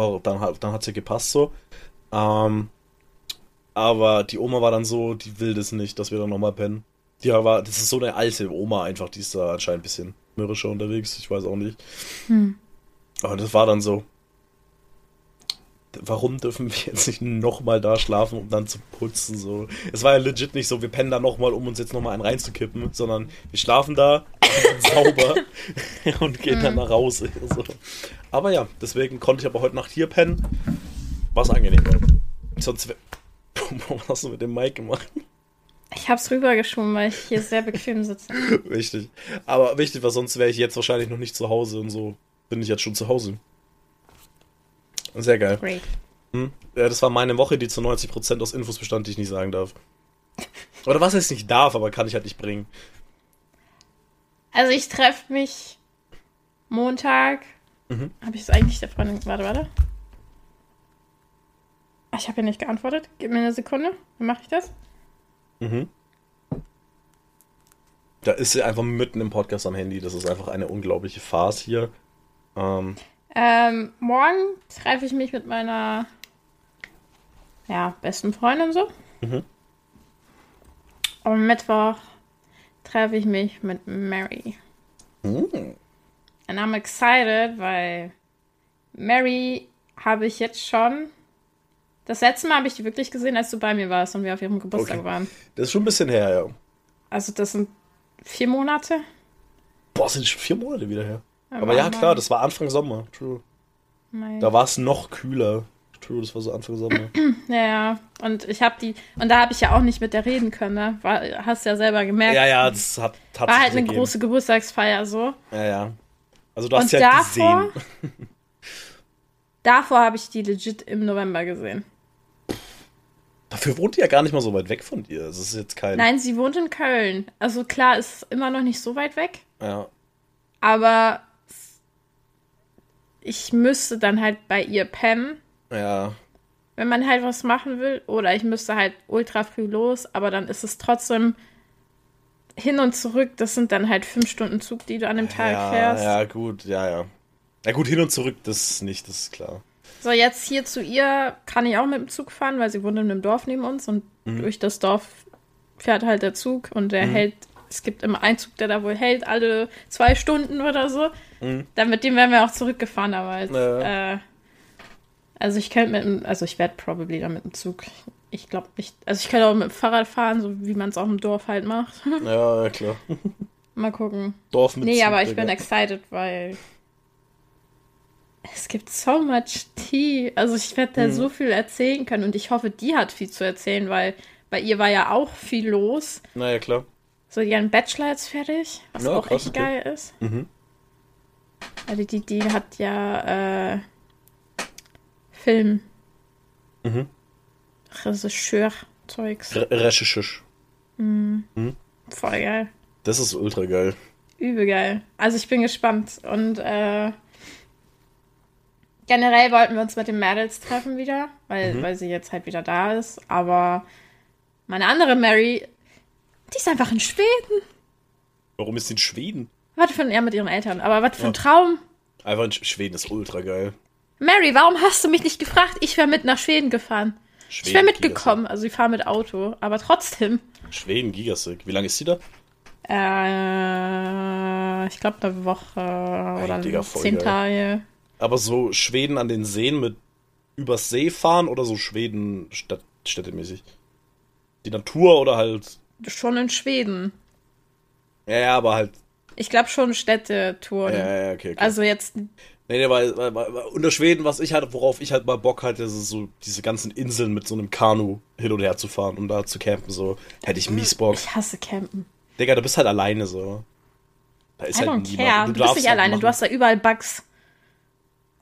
well, dann, dann hat es ja gepasst so. Ähm, aber die Oma war dann so, die will das nicht, dass wir dann nochmal pennen. Die war, das ist so eine alte Oma einfach, die ist da anscheinend ein bisschen mürrischer unterwegs, ich weiß auch nicht. Hm. Aber das war dann so. Warum dürfen wir jetzt nicht nochmal da schlafen, um dann zu putzen? So. Es war ja legit nicht so, wir pennen da nochmal, um uns jetzt nochmal einen reinzukippen, sondern wir schlafen da, sauber und gehen hm. dann nach Hause. So. Aber ja, deswegen konnte ich aber heute Nacht hier pennen, was angenehm. Sonst. Was hast du mit dem Mike gemacht? Ich hab's rübergeschoben, weil ich hier sehr bequem sitze. Richtig. Aber wichtig, weil sonst wäre ich jetzt wahrscheinlich noch nicht zu Hause und so bin ich jetzt schon zu Hause. Sehr geil. Great. Hm? Ja, das war meine Woche, die zu 90% aus Infos bestand, die ich nicht sagen darf. Oder was es nicht darf, aber kann ich halt nicht bringen. Also ich treffe mich Montag. Mhm. Habe ich es eigentlich der Freundin. Warte, warte. Ich habe ja nicht geantwortet. Gib mir eine Sekunde. Dann mache ich das. Mhm. Da ist sie einfach mitten im Podcast am Handy. Das ist einfach eine unglaubliche Farce hier. Ähm, ähm, morgen treffe ich mich mit meiner ja, besten Freundin so. Mhm. Und Mittwoch treffe ich mich mit Mary. Mhm. And I'm excited, weil Mary habe ich jetzt schon das letzte Mal habe ich die wirklich gesehen, als du bei mir warst und wir auf ihrem Geburtstag okay. waren. Das ist schon ein bisschen her, ja. Also das sind vier Monate. Boah, sind schon vier Monate wieder her. Aber, Aber ja, klar, das war Anfang Sommer. True. Nein. Da war es noch kühler. True, das war so Anfang Sommer. ja, und ich habe die, und da habe ich ja auch nicht mit der reden können, ne? War, hast ja selber gemerkt. Ja, ja, das hat, hat War halt eine gegeben. große Geburtstagsfeier so. Ja, ja. Also du hast und ja davor, gesehen. davor habe ich die legit im November gesehen. Dafür wohnt die ja gar nicht mal so weit weg von dir. Das ist jetzt kein. Nein, sie wohnt in Köln. Also klar, ist immer noch nicht so weit weg. Ja. Aber ich müsste dann halt bei ihr pennen. Ja. Wenn man halt was machen will. Oder ich müsste halt ultra früh los, aber dann ist es trotzdem hin und zurück. Das sind dann halt fünf Stunden Zug, die du an dem Tag ja, fährst. Ja, gut, ja, ja. Ja, gut, hin und zurück, das nicht, das ist klar. So, jetzt hier zu ihr kann ich auch mit dem Zug fahren, weil sie wohnt in einem Dorf neben uns und mhm. durch das Dorf fährt halt der Zug und der mhm. hält, es gibt immer einen Zug, der da wohl hält, alle zwei Stunden oder so. Mhm. Dann mit dem wären wir auch zurückgefahren, aber als, ja. äh, also ich könnte mit dem, also ich werde probably dann mit dem Zug. Ich glaube nicht. Also ich könnte auch mit dem Fahrrad fahren, so wie man es auch im Dorf halt macht. Ja, ja klar. Mal gucken. Dorf mit Nee, Zug, aber ich bin excited, weil es gibt so much tea. Also ich werde da mhm. so viel erzählen können und ich hoffe, die hat viel zu erzählen, weil bei ihr war ja auch viel los. Naja, klar. So, die hat einen Bachelor jetzt fertig, was ja, auch krass, echt okay. geil ist. Mhm. Also die, die hat ja äh, Film. Mhm. Regisseur-Zeugs. Re Regisseur. Mhm. mhm. Voll geil. Das ist ultra geil. Übel geil. Also ich bin gespannt und äh, Generell wollten wir uns mit den Mädels treffen wieder, weil, mhm. weil sie jetzt halt wieder da ist. Aber meine andere Mary, die ist einfach in Schweden. Warum ist sie in Schweden? Was für ein, ja, mit ihren Eltern. Aber was für ein Traum. Einfach in Schweden ist ultra geil. Mary, warum hast du mich nicht gefragt? Ich wäre mit nach Schweden gefahren. Schweden, ich wäre mitgekommen. Also ich fahre mit Auto. Aber trotzdem. Schweden, Gigasick. Wie lange ist sie da? Äh, ich glaube eine Woche Ey, oder Digga, zehn geil. Tage. Aber so Schweden an den Seen mit übers See fahren oder so Schweden Stadt, städtemäßig? Die Natur oder halt. Schon in Schweden. Ja, ja, aber halt ich glaube schon Städtetouren. Ja, ja, okay, okay. Also jetzt. Nee, nee, weil, weil, weil unter Schweden, was ich hatte, worauf ich halt mal Bock hatte, ist so diese ganzen Inseln mit so einem Kanu hin und her zu fahren und da zu campen, so. Hätte ich mies Bock. Ich hasse campen. Digga, du bist halt alleine so. Da ist I halt niemand. Care. Du, du bist nicht halt alleine, machen. du hast da überall Bugs.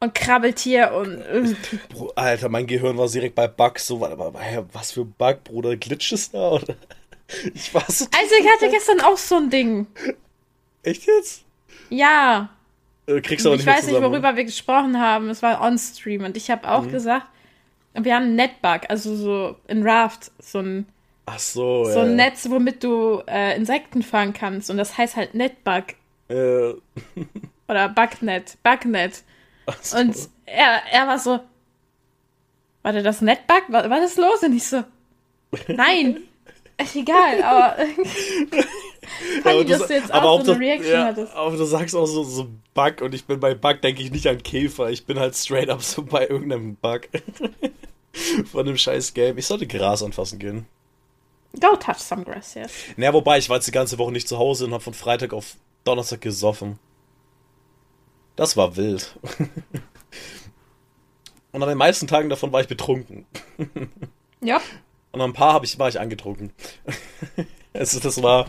Und Krabbeltier und. Bro, Alter, mein Gehirn war direkt bei Bugs. So, was für Bug, Bruder? Glitches da? Oder? Ich war so. Also, ich hatte gestern auch so ein Ding. Echt jetzt? Ja. Äh, kriegst du aber nicht Ich weiß nicht, worüber wir gesprochen haben. Es war on-stream und ich habe auch mhm. gesagt, wir haben einen Netbug, also so in Raft, so ein. Ach so, So ein Netz, womit du äh, Insekten fangen kannst. Und das heißt halt Netbug. Äh. Oder Bugnet. Bugnet. So. Und er, er war so. Warte, das Netbug? War, war das los? Und ich so. Nein. Egal, aber. Funny, dass du jetzt auch so eine Reaction ja, hattest. Aber du sagst auch so, so Bug und ich bin bei Bug, denke ich nicht an Käfer. Ich bin halt straight up so bei irgendeinem Bug. Von einem scheiß Game. Ich sollte Gras anfassen gehen. Go touch some grass, yes. Naja, wobei, ich war jetzt die ganze Woche nicht zu Hause und habe von Freitag auf Donnerstag gesoffen. Das war wild. und an den meisten Tagen davon war ich betrunken. ja. Und an ein paar ich, war ich angetrunken. also das war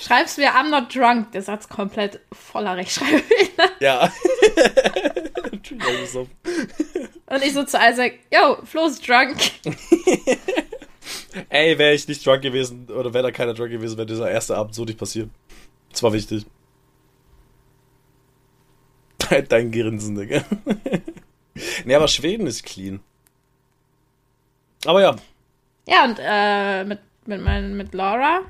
Schreibst mir I'm not drunk, der Satz komplett voller Rechtschreibfehler. Ja. Und ich so zu Isaac, yo, Flo ist drunk. Ey, wäre ich nicht drunk gewesen, oder wäre da keiner drunk gewesen, wäre dieser erste Abend so nicht passiert. Das war wichtig. Dein Grinsen, Digga. nee, aber Schweden ist clean. Aber ja. Ja, und äh, mit, mit, mein, mit Laura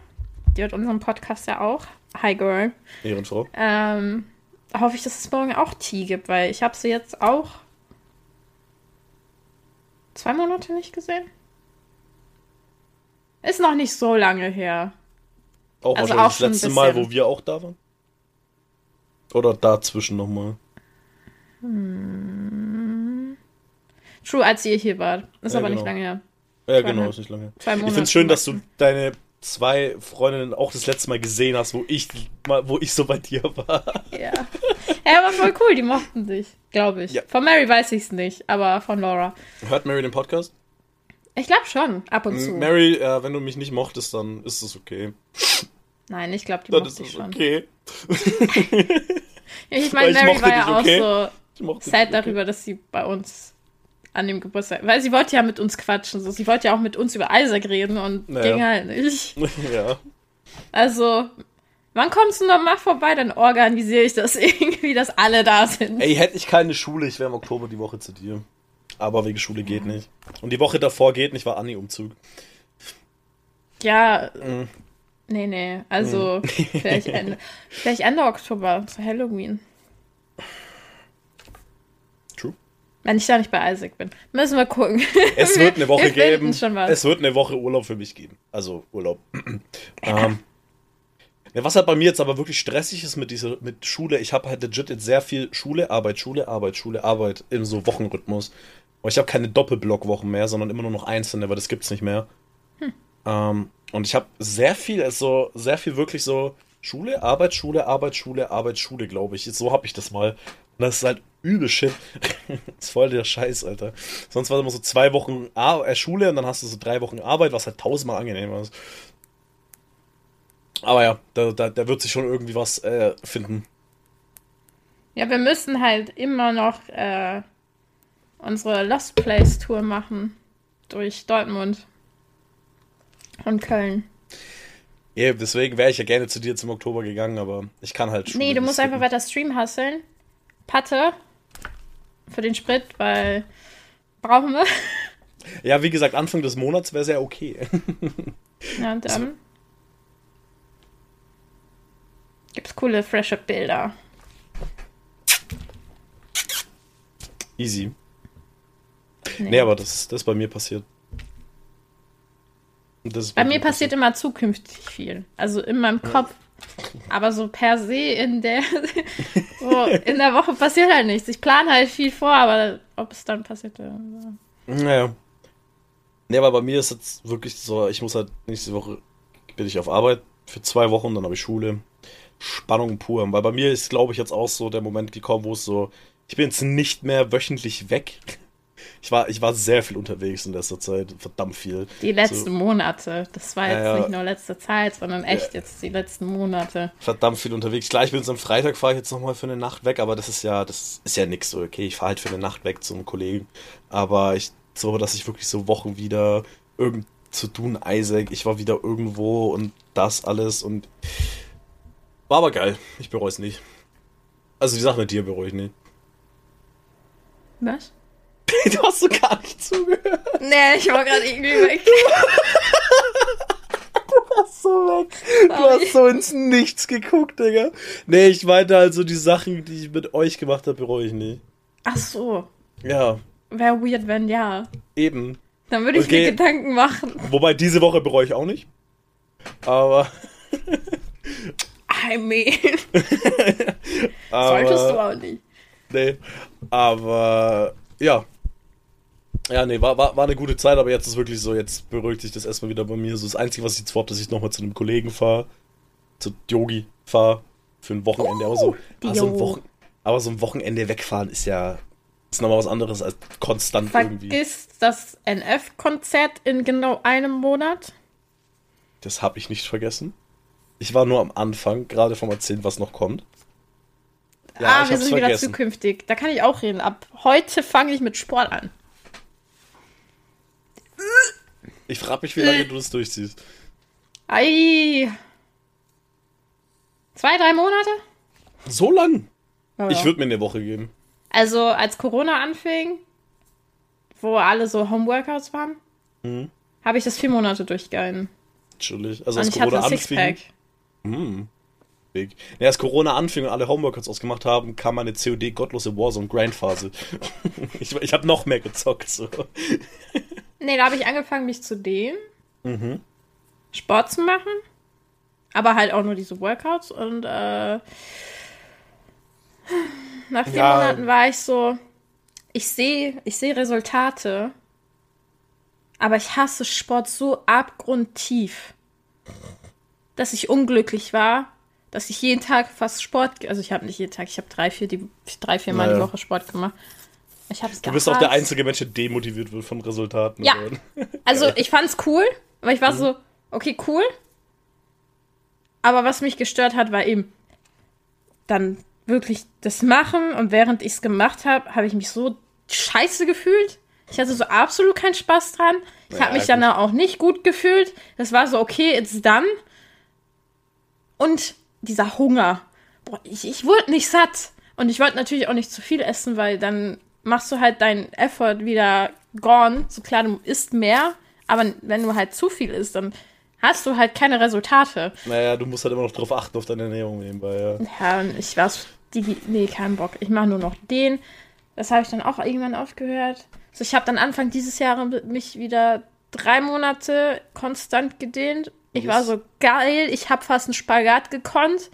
die hört unseren Podcast ja auch. Hi Girl. Ehrenfrau. Ähm, hoffe ich, dass es morgen auch Tee gibt, weil ich habe sie jetzt auch zwei Monate nicht gesehen. Ist noch nicht so lange her. Auch also auch das letzte Mal, wo wir auch da waren? Oder dazwischen nochmal? Hm. True, als ihr hier wart. Ist ja, aber genau. nicht lange her. Ja, genau, ist nicht lange her. Ich finde es schön, dass du deine zwei Freundinnen auch das letzte Mal gesehen hast, wo ich, wo ich so bei dir war. Ja. Ja, aber voll cool, die mochten dich, glaube ich. Ja. Von Mary weiß ich es nicht, aber von Laura. Hört Mary den Podcast? Ich glaube schon, ab und zu. Mary, äh, wenn du mich nicht mochtest, dann ist es okay. Nein, ich glaube, die dann mochte ich schon. okay. ich meine, Mary war ja okay. auch so sad darüber, okay. dass sie bei uns an dem Geburtstag. Weil sie wollte ja mit uns quatschen. So. Sie wollte ja auch mit uns über Isaac reden und naja. ging halt nicht. Ja. Also, wann kommst du noch mal vorbei? Dann organisiere ich das irgendwie, dass alle da sind. Ey, hätte ich keine Schule, ich wäre im Oktober die Woche zu dir. Aber wegen Schule geht nicht. Und die Woche davor geht nicht, war Anni-Umzug. Ja. Mhm. Nee, nee. Also, mhm. vielleicht, Ende, vielleicht Ende Oktober zu Halloween. Wenn ich da nicht bei Isaac bin. Müssen wir gucken. Es wird eine Woche geben. Es wird eine Woche Urlaub für mich geben. Also Urlaub. ähm, ja, was halt bei mir jetzt aber wirklich stressig ist mit dieser mit Schule, ich habe halt legit jetzt sehr viel Schule, Arbeit, Schule, Arbeit, Schule, Arbeit im so Wochenrhythmus. Aber ich habe keine Doppelblockwochen mehr, sondern immer nur noch einzelne, weil das gibt's nicht mehr. Hm. Ähm, und ich habe sehr viel, also sehr viel wirklich so Schule, Arbeit, Schule, Arbeit, Schule, Arbeit, Schule, glaube ich. So habe ich das mal. Und das ist halt übel Shit. das ist voll der Scheiß, Alter. Sonst war es immer so zwei Wochen Ar äh, Schule und dann hast du so drei Wochen Arbeit, was halt tausendmal angenehmer ist. Aber ja, da, da, da wird sich schon irgendwie was äh, finden. Ja, wir müssen halt immer noch äh, unsere Lost Place Tour machen. Durch Dortmund und Köln. Ja, deswegen wäre ich ja gerne zu dir zum Oktober gegangen, aber ich kann halt schon. Nee, du musst einfach weiter Stream hasseln. Patte, für den Sprit, weil brauchen wir. Ja, wie gesagt, Anfang des Monats wäre sehr okay. Ja, und dann gibt's coole, frische Bilder. Easy. Nee, aber das, das ist bei mir passiert. Das ist Bei mir passiert immer zukünftig viel. Also in meinem Kopf. Aber so per se in der, so in der Woche passiert halt nichts. Ich plane halt viel vor, aber ob es dann passiert. äh, Naja. Nee, aber bei mir ist jetzt wirklich so, ich muss halt nächste Woche bin ich auf Arbeit für zwei Wochen, dann habe ich Schule. Spannung pur. Weil bei mir ist, glaube ich, jetzt auch so der Moment gekommen, wo es so, ich bin jetzt nicht mehr wöchentlich weg. Ich war, ich war sehr viel unterwegs in letzter Zeit, verdammt viel. Die letzten So, Monate. Das war jetzt Ja, ja. nicht nur letzte Zeit, sondern echt jetzt die letzten Monate. verdammt viel unterwegs. Klar, ich bin jetzt am Freitag, fahre ich jetzt nochmal für eine Nacht weg, aber das ist ja, das ist ja nix so. Okay, ich fahre halt für eine Nacht weg zum Kollegen. Aber ich, so, dass ich wirklich so Wochen wieder irgend zu tun, Isaac, ich war wieder irgendwo und das alles und war aber geil. Ich bereue es nicht. Also die Sache mit dir bereue ich nicht. Was? Du hast so gar nicht zugehört. Nee, ich war gerade irgendwie weg. so weg. Du hast so ins Nichts geguckt, Digga. Nee, ich meinte also die Sachen, die ich mit euch gemacht habe, bereue ich nicht. Ach so. Ja, Wäre weird, wenn ja. eben. Dann würde ich Okay. mir Gedanken machen. Wobei diese Woche bereue ich auch nicht. Aber. I mean, solltest du auch nicht. Nee. Aber ja. Ja, nee, war, war, war eine gute Zeit, aber jetzt ist wirklich so, jetzt beruhigt sich das erstmal wieder bei mir. So das Einzige, was ich jetzt vorhabe, dass ich nochmal zu einem Kollegen fahre, zu Yogi fahre, für ein Wochenende. aber, so, die aber, so ein. Wochen, aber so ein Wochenende wegfahren ist ja ist nochmal was anderes als konstant irgendwie. Vergiss das NF-Konzert in genau einem Monat. Das habe ich nicht vergessen. Ich war nur am Anfang, gerade vom Erzählen, was noch kommt. Ja, ah, wir sind wieder vergessen. zukünftig. Da kann ich auch reden. Ab heute fange ich mit Sport an. Ich frage mich, wie lange du das durchziehst. Ei. Zwei, drei Monate? So lang? Ja, Ich würde mir eine Woche geben. Also, als Corona anfing, wo alle so Homeworkouts waren, Mhm. habe ich das vier Monate durchgehalten. Chillig. Also Und als ich hatte Corona ein anfing. Sixpack. Hm. Big. Ja, als Corona anfing und alle Homeworkouts ausgemacht haben, kam meine COD gottlose Warzone Grindphase. ich ich habe noch mehr gezockt. So. Nee, da habe ich angefangen, mich zu dehnen, Mhm. Sport zu machen. Aber halt auch nur diese Workouts. Und äh, nach vier Ja. Monaten war ich so, ich sehe ich sehe Resultate, aber ich hasse Sport so abgrundtief, dass ich unglücklich war, dass ich jeden Tag fast Sport, also ich habe nicht jeden Tag, ich habe drei, vier, die, drei, vier Mal die Naja. Woche Sport gemacht. Ich hab's Du bist auch der einzige Mensch, der demotiviert wird von Resultaten. Ja. Also ich fand's cool, aber ich war so, okay, cool. Aber was mich gestört hat, war eben dann wirklich das Machen und während ich es gemacht habe, habe ich mich so scheiße gefühlt. Ich hatte so absolut keinen Spaß dran. Ich Ja, habe mich dann auch nicht gut gefühlt. Das war so, okay, it's done. Und dieser Hunger. Boah, ich, ich wurde nicht satt. Und ich wollte natürlich auch nicht zu viel essen, weil dann machst du halt deinen Effort wieder gone. So klar, du isst mehr, aber wenn du halt zu viel isst, dann hast du halt keine Resultate. Naja, du musst halt immer noch drauf achten, auf deine Ernährung nebenbei. Ja. Ja, ich war die, nee, keinen Bock. Ich mache nur noch den. Das habe ich dann auch irgendwann aufgehört. Also ich habe dann Anfang dieses Jahres mich wieder drei Monate konstant gedehnt. Ich war so geil. Ich habe fast einen Spagat gekonnt.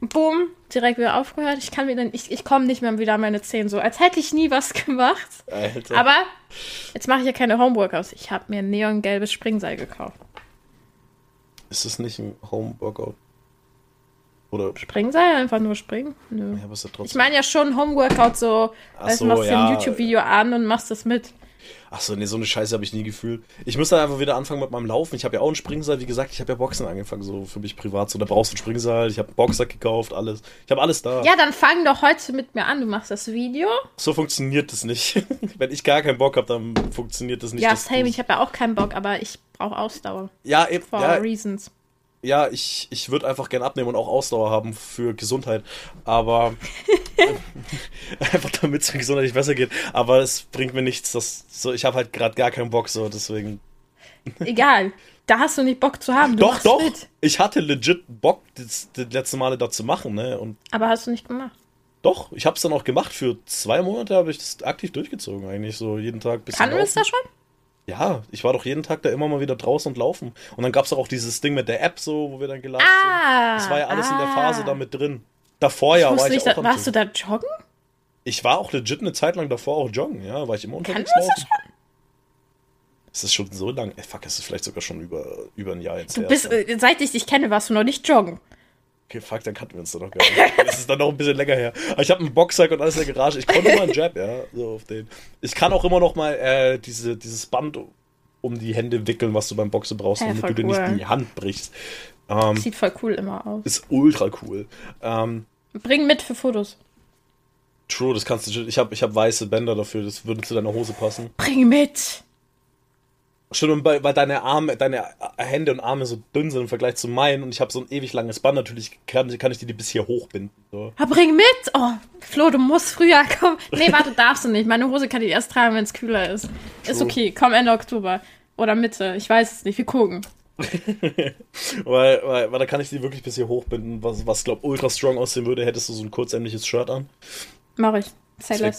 Boom, direkt wieder aufgehört. Ich kann wieder, ich, ich komme nicht mehr wieder an meine Zehen so, als hätte ich nie was gemacht. Alter. Aber jetzt mache ich ja keine Homeworkouts. Ich habe mir ein neongelbes Springseil gekauft. ist das nicht ein Home-Workout? Oder. Springseil? Einfach nur springen? Nö. Ja, aber ist ja trotzdem. Ich meine ja schon Homeworkout so, weißt, so, du machst dir ja. ein YouTube-Video an und machst das mit. Achso, nee, so eine Scheiße habe ich nie gefühlt. Ich müsste einfach wieder anfangen mit meinem Laufen. Ich habe ja auch ein Springseil. Wie gesagt, ich habe ja Boxen angefangen, so für mich privat. So, da brauchst du ein Springseil. Ich habe einen Boxsack gekauft, alles. Ich habe alles da. Ja, dann fang doch heute mit mir an. Du machst das Video. So funktioniert das nicht. Wenn ich gar keinen Bock habe, dann funktioniert das nicht. ja, same. Ich habe ja auch keinen Bock, aber ich brauche Ausdauer. ja, eben, For ja, reasons. Ja, ich, ich würde einfach gern abnehmen und auch Ausdauer haben für Gesundheit. Aber einfach damit es mir gesundheitlich besser geht. Aber es bringt mir nichts. Das, so, ich habe halt gerade gar keinen Bock, so deswegen. Egal. Da hast du nicht Bock zu haben. Du doch, doch. Mit. Ich hatte legit Bock, das, das letzte Male da zu machen, ne? Und Aber hast du nicht gemacht. doch, ich habe es dann auch gemacht. Für zwei Monate habe ich das aktiv durchgezogen, eigentlich so jeden Tag. Bisschen Kann es laufen. da schon? Ja, ich war doch jeden Tag da immer mal wieder draußen und laufen. Und dann gab es auch dieses Ding mit der App so, wo wir dann gelassen Ah. sind. Das war ja alles in der ah. Phase da mit drin. Davor ja war ich nicht, auch da, warst du Joggen. da joggen? Ich war auch legit eine Zeit lang davor auch joggen, ja, war ich immer unterwegs das laufen. schon? Es ist schon so lang. Ey, fuck, es ist vielleicht sogar schon über, über ein Jahr jetzt Du her. bist, äh, seit ich dich kenne, warst du noch nicht joggen. Okay, fuck, dann kannten wir uns doch noch gar nicht. Das ist dann noch ein bisschen länger her. Aber ich habe einen Boxsack und alles in der Garage. Ich konnte immer einen Jab, ja, so auf den. Ich kann auch immer noch mal äh, diese, dieses Band um die Hände wickeln, was du beim Boxen brauchst, Ja, damit du dir nicht cool. die Hand brichst. Ähm, Sieht voll cool immer aus. ist ultra cool. Ähm, Bring mit für Fotos. true, das kannst du. Ich habe ich hab weiße Bänder dafür, das würde zu deiner Hose passen. Bring mit. Stimmt, weil, weil deine Arme, deine Hände und Arme so dünn sind im Vergleich zu meinen und ich habe so ein ewig langes Band, natürlich kann, kann ich die bis hier hochbinden. So. Ah, bring mit. Oh, Flo, du musst früher kommen. Nee, warte, darfst du nicht. Meine Hose kann ich erst tragen, wenn es kühler ist. Ist True. okay. Komm Ende Oktober. Oder Mitte. Ich weiß es nicht. Wir gucken. Weil, weil, weil da kann ich die wirklich bis hier hochbinden, was, was glaub ultra strong aussehen würde, hättest du so ein kurzämliches Shirt an. Mach ich.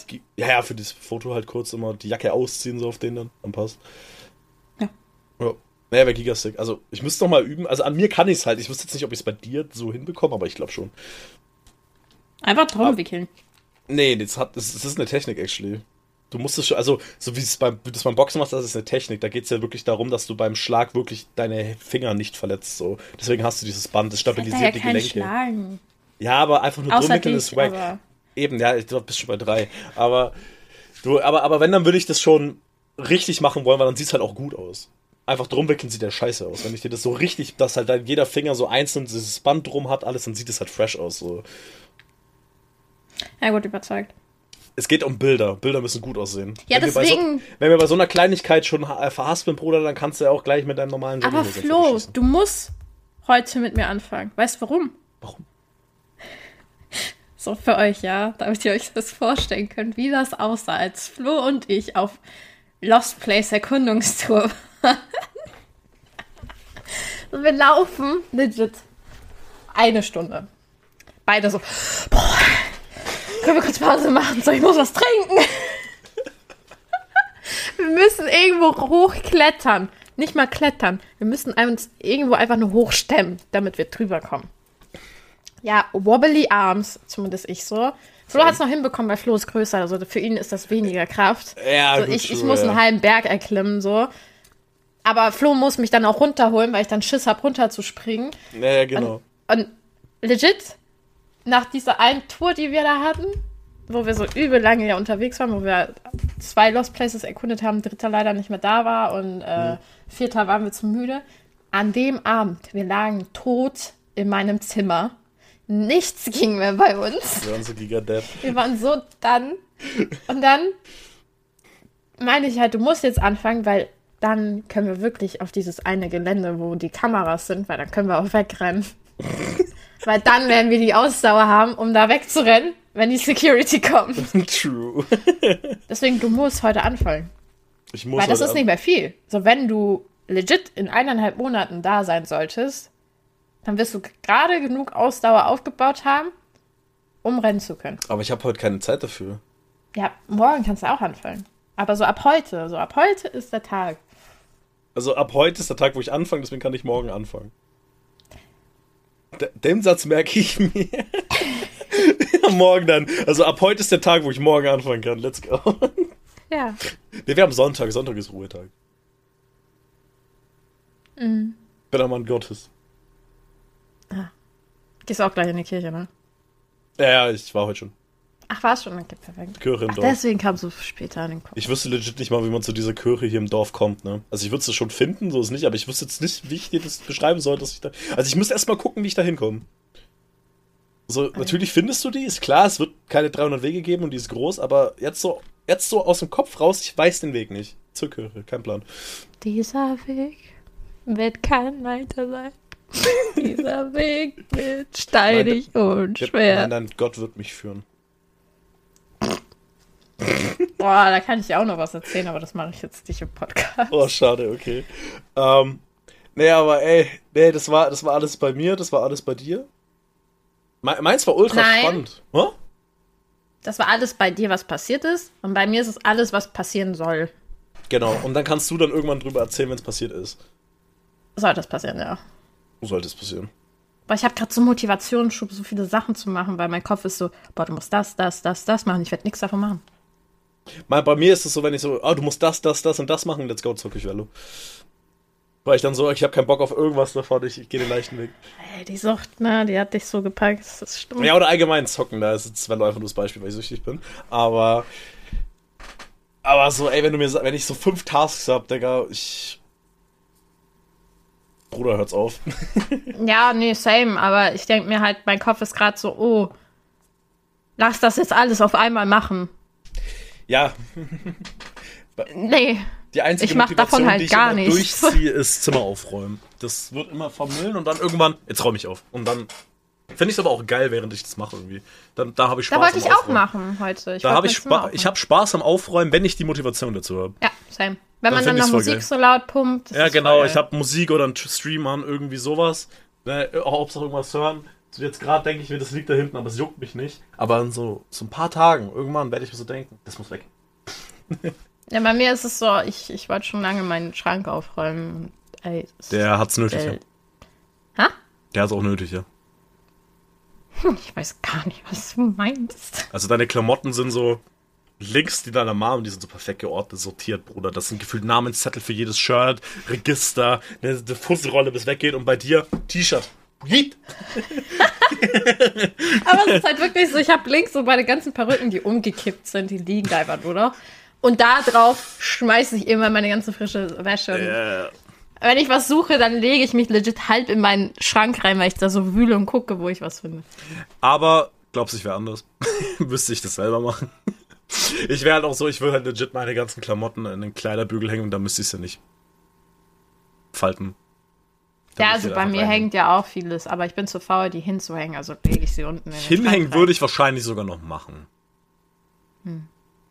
Gi- Ja, ja, für das Foto halt kurz immer die Jacke ausziehen, so auf den dann, dann passt. Ja. Ja. Naja, wäre Gigastick. Also, ich müsste noch mal üben. Also, an mir kann ich es halt. Ich wüsste jetzt nicht, ob ich es bei dir so hinbekomme, aber ich glaube schon. Einfach drum wickeln. Nee, das, hat, das, das ist eine Technik, actually. Du musst es schon, also, so wie es beim, wie du es beim Boxen machst, das ist eine Technik. Da geht es ja wirklich darum, dass du beim Schlag wirklich deine Finger nicht verletzt. So. Deswegen hast du dieses Band, das stabilisiert die kein Gelenke. Schlagen. Ja, aber einfach nur Außer drumwickeln dich, ist wack. aber Eben, ja, ich glaube, bist schon bei drei. Aber du, aber, aber wenn, dann würde ich das schon richtig machen wollen, weil dann sieht es halt auch gut aus. Einfach drumwickeln sieht ja scheiße aus. Wenn ich dir das so richtig, dass halt dann jeder Finger so einzeln dieses Band drum hat, alles, dann sieht es halt fresh aus. So. ja gut, überzeugt. Es geht um Bilder. Bilder müssen gut aussehen. Ja, wenn Wir bei so, deswegen- wenn wir bei so einer Kleinigkeit schon ha- verhaspeln, Bruder, dann kannst du ja auch gleich mit deinem normalen Aber Jogginghose Flo, du musst heute mit mir anfangen. Weißt du warum? Warum? So für euch, ja, damit ihr euch das vorstellen könnt, wie das aussah, als Flo und ich auf Lost Place Erkundungstour waren. Und wir laufen legit eine Stunde. Beide so, boah, können wir kurz Pause machen? So, ich muss was trinken. Wir müssen irgendwo hochklettern. Nicht mal klettern. Wir müssen uns irgendwo einfach nur hochstemmen, damit wir drüber kommen. Ja, wobbly Arms, zumindest ich so. Flo hat es noch hinbekommen, weil Flo ist größer, also für ihn ist das weniger Kraft. Ja, so, gut, ich, ich muss einen halben Berg erklimmen, so. Aber Flo muss mich dann auch runterholen, weil ich dann Schiss hab, runterzuspringen. Ja, ja, genau. Und legit, nach dieser einen Tour, die wir da hatten, wo wir so übel lange ja unterwegs waren, wo wir zwei Lost Places erkundet haben, dritter leider nicht mehr da war und äh, vierter waren wir zu müde. An dem Abend, wir lagen tot in meinem Zimmer. Nichts ging mehr bei uns. Wir waren so gigadead. Wir waren so dann. Und dann meine ich halt, du musst jetzt anfangen, weil dann können wir wirklich auf dieses eine Gelände, wo die Kameras sind, weil dann können wir auch wegrennen. weil dann werden wir die Ausdauer haben, um da wegzurennen, wenn die Security kommt. True. Deswegen, du musst heute anfangen. Ich muss Weil das ist nicht mehr viel. So, wenn du legit in eineinhalb Monaten da sein solltest, dann wirst du gerade genug Ausdauer aufgebaut haben, um rennen zu können. Aber ich habe heute keine Zeit dafür. Ja, morgen kannst du auch anfangen. Aber so ab heute, so ab heute ist der Tag. Also ab heute ist der Tag, wo ich anfange, deswegen kann ich morgen anfangen. D den Satz merke ich mir. ja, morgen dann. Also ab heute ist der Tag, wo ich morgen anfangen kann. Let's go. Ja. nee, wir haben Sonntag. Sonntag ist Ruhetag. Mhm. Bin ein Mann Gottes. Gehst auch gleich in die Kirche, ne? Ja, ja, ich war heute schon. Ach, war's schon? Okay, perfekt. Kirche im Ach, Dorf. deswegen kam so später in den Kopf. Ich wüsste legit nicht mal, wie man zu dieser Kirche hier im Dorf kommt, ne? Also ich würde es schon finden, so ist nicht, aber ich wüsste jetzt nicht, wie ich dir das beschreiben soll, dass ich da. Also ich müsste erst mal gucken, wie ich da hinkomme. So, natürlich findest du die, ist klar, es wird keine 300 Wege geben und die ist groß, aber jetzt so, jetzt so aus dem Kopf raus, ich weiß den Weg nicht. Zur Kirche, kein Plan. Dieser Weg wird kein weiter sein. Dieser Weg wird steinig und schwer. Nein, nein, Gott wird mich führen. Boah, da kann ich auch noch was erzählen, aber das mache ich jetzt nicht im Podcast. Oh, schade, okay. Ähm, nee, aber ey, nee, das war, das war alles bei mir, das war alles bei dir. Me meins war ultra Nein. spannend. Huh? Das war alles bei dir, was passiert ist. Und bei mir ist es alles, was passieren soll. Genau, und dann kannst du dann irgendwann drüber erzählen, wenn es passiert ist. Soll das passieren, ja. Sollte es passieren? Aber ich habe gerade so Motivationsschub, so viele Sachen zu machen, weil mein Kopf ist so, boah, du musst das, das, das, das machen. Ich werde nichts davon machen. Mal, bei mir ist es so, wenn ich so, ah, du musst das, das, das und das machen, let's go, zurück ich Velo. Weil ich dann so, ich habe keinen Bock auf irgendwas davon, ich, ich gehe den leichten Weg. Ey, die Sucht, ne, die hat dich so gepackt. Das stimmt. Ja, oder allgemein zocken, da ist jetzt Velo einfach nur das Beispiel, weil ich süchtig bin. Aber, aber so, ey, wenn du mir, wenn ich so fünf Tasks hab, Digga, ich, Bruder, hört's auf. Ja, nee, same. Aber ich denke mir halt, mein Kopf ist gerade so, oh, lass das jetzt alles auf einmal machen. Ja, Nee. die einzige Ich mach davon halt die ich gar nichts. durchziehe, ist Zimmer aufräumen. Das wird immer vermüllen und dann irgendwann, jetzt räume ich auf. Und dann finde ich es aber auch geil, während ich das mache irgendwie. Dann, da habe ich Spaß Da wollte ich auch machen heute. Ich Da habe ich, Spa ich habe Spaß am Aufräumen, wenn ich die Motivation dazu habe. Ja, same. Wenn man find dann noch Musik geil. so laut pumpt. Ja, genau. Ich habe Musik oder einen Stream an, irgendwie sowas. Ne, Hauptsache irgendwas hören. So jetzt gerade denke ich mir, das liegt da hinten, aber es juckt mich nicht. Aber in so, so ein paar Tagen, irgendwann werde ich mir so denken, das muss weg. Ja, bei mir ist es so, ich, ich wollte schon lange meinen Schrank aufräumen. Und, ey, es- Der hat's nötig, ja. Ha? Der hat's auch nötig, ja. Ich weiß gar nicht, was du meinst. Also deine Klamotten sind so links die deiner Mom, die sind so perfekt geordnet, sortiert, Bruder. Das sind gefühlt Namenszettel für jedes Shirt, Register, eine, eine Fusselrolle bis weggeht und bei dir T-Shirt. Yeet. Aber es ist halt wirklich so, ich habe links so meine ganzen Perücken, die umgekippt sind, die liegen da einfach nur noch. Und da drauf schmeiße ich immer meine ganze frische Wäsche. Äh, Wenn ich was suche, dann lege ich mich legit halb in meinen Schrank rein, weil ich da so wühle und gucke, wo ich was finde. aber glaubst du, ich wäre anders? Müsste ich das selber machen? Ich wäre halt auch so, ich würde halt legit meine ganzen Klamotten in den Kleiderbügel hängen und dann müsste ich sie nicht falten. Ja, ich also bei mir reinhängen. hängt ja auch vieles, aber ich bin zu faul, die hinzuhängen, also lege ich sie unten in Hinhängen würde rein. ich wahrscheinlich sogar noch machen. Hm.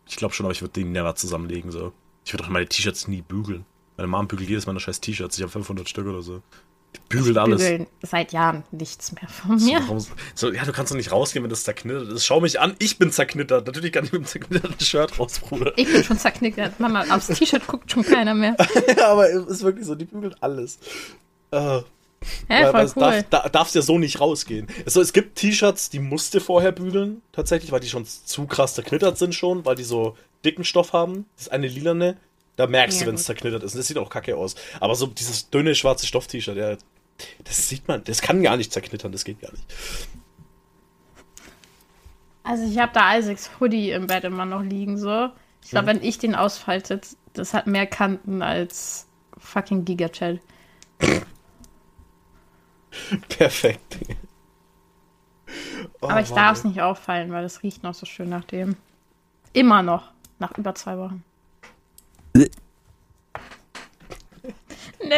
Ich glaube schon, aber ich würde die never zusammenlegen. So. Ich würde auch meine T-Shirts nie bügeln. Meine Mom bügelt jedes Mal scheiß T-Shirts. Ich habe 500 Stück oder so. Die bügelt alles. Bügeln seit Jahren nichts mehr von mir. Warum- So, ja, du kannst doch nicht rausgehen, wenn das zerknittert ist. Schau mich an, ich bin zerknittert. Natürlich kann ich mit einem zerknitterten Shirt raus, Bruder. Ich bin schon zerknickert. Mama, aufs T-Shirt guckt schon keiner mehr. aber es ist wirklich so, die bügelt alles. Äh, Hä, weil, cool. darf, da, darfst ja so nicht rausgehen. Also, es gibt T-Shirts, die musst du vorher bügeln, tatsächlich, weil die schon zu krass zerknittert sind schon, weil die so dicken Stoff haben. Das ist eine lilane. Da merkst Ja, du, wenn es zerknittert ist. Und das sieht auch kacke aus. Aber so dieses dünne schwarze Stoff-T-Shirt, ja, das sieht man, das kann gar nicht zerknittern, das geht gar nicht. Also ich habe da Isaacs Hoodie im Bett immer noch liegen, so. Ich glaube, wenn ich den ausfalte, das hat mehr Kanten als fucking Gigachat. Perfekt. Oh, Aber ich darf es nicht auffallen, weil es riecht noch so schön nach dem. Immer noch. Nach über zwei Wochen. Nimm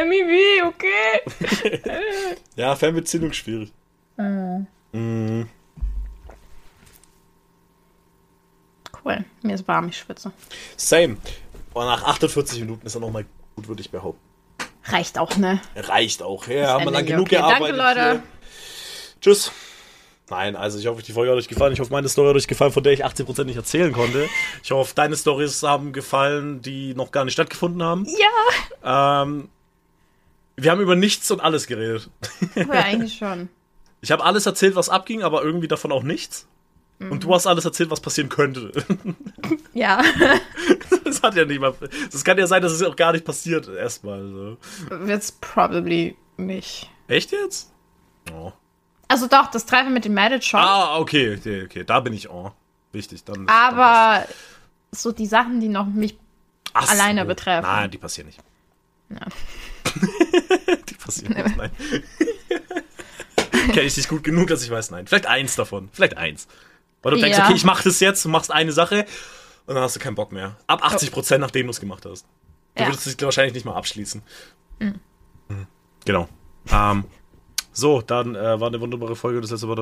mich wie, okay? Ja, Fernbeziehung schwierig. Mhm. Cool. Mir ist warm, ich schwitze. Same. Und nach 48 Minuten ist er nochmal gut, würde ich behaupten. Reicht auch, ne? Reicht auch. Ja, haben wir hier. genug Okay, gearbeitet. danke, Leute. Hier. Tschüss. Nein, also ich hoffe, die Folge hat euch gefallen. Ich hoffe, meine Story hat euch gefallen, von der ich 80% nicht erzählen konnte. Ich hoffe, deine Stories haben gefallen, die noch gar nicht stattgefunden haben. Ja. Ähm, wir haben über nichts und alles geredet. Ja, eigentlich schon. Ich habe alles erzählt, was abging, aber irgendwie davon auch nichts. Und du hast alles erzählt, was passieren könnte. Ja. Das hat ja nicht mal. Das kann ja sein, dass es auch gar nicht passiert, erstmal. So. Wird's probably nicht. Echt jetzt? Oh. Also doch, das Treffen mit dem Madrid schon. Ah, okay, okay, okay. Da bin ich oh. Wichtig. Dann, dann aber so die Sachen, die noch mich. Ach alleine betreffen. Nein, die passieren nicht. Ja. die passieren nicht, nein. Kenne ich dich gut genug, dass ich weiß, nein. Vielleicht eins davon. Vielleicht eins. Weil du denkst, Ja. okay, ich mach das jetzt, du machst eine Sache und dann hast du keinen Bock mehr. Ab 80 Prozent, nachdem du es gemacht hast. Du Ja. würdest dich wahrscheinlich nicht mal abschließen. Mhm. Genau. Ähm, So, dann äh, war eine wunderbare Folge. Das letzte Wort.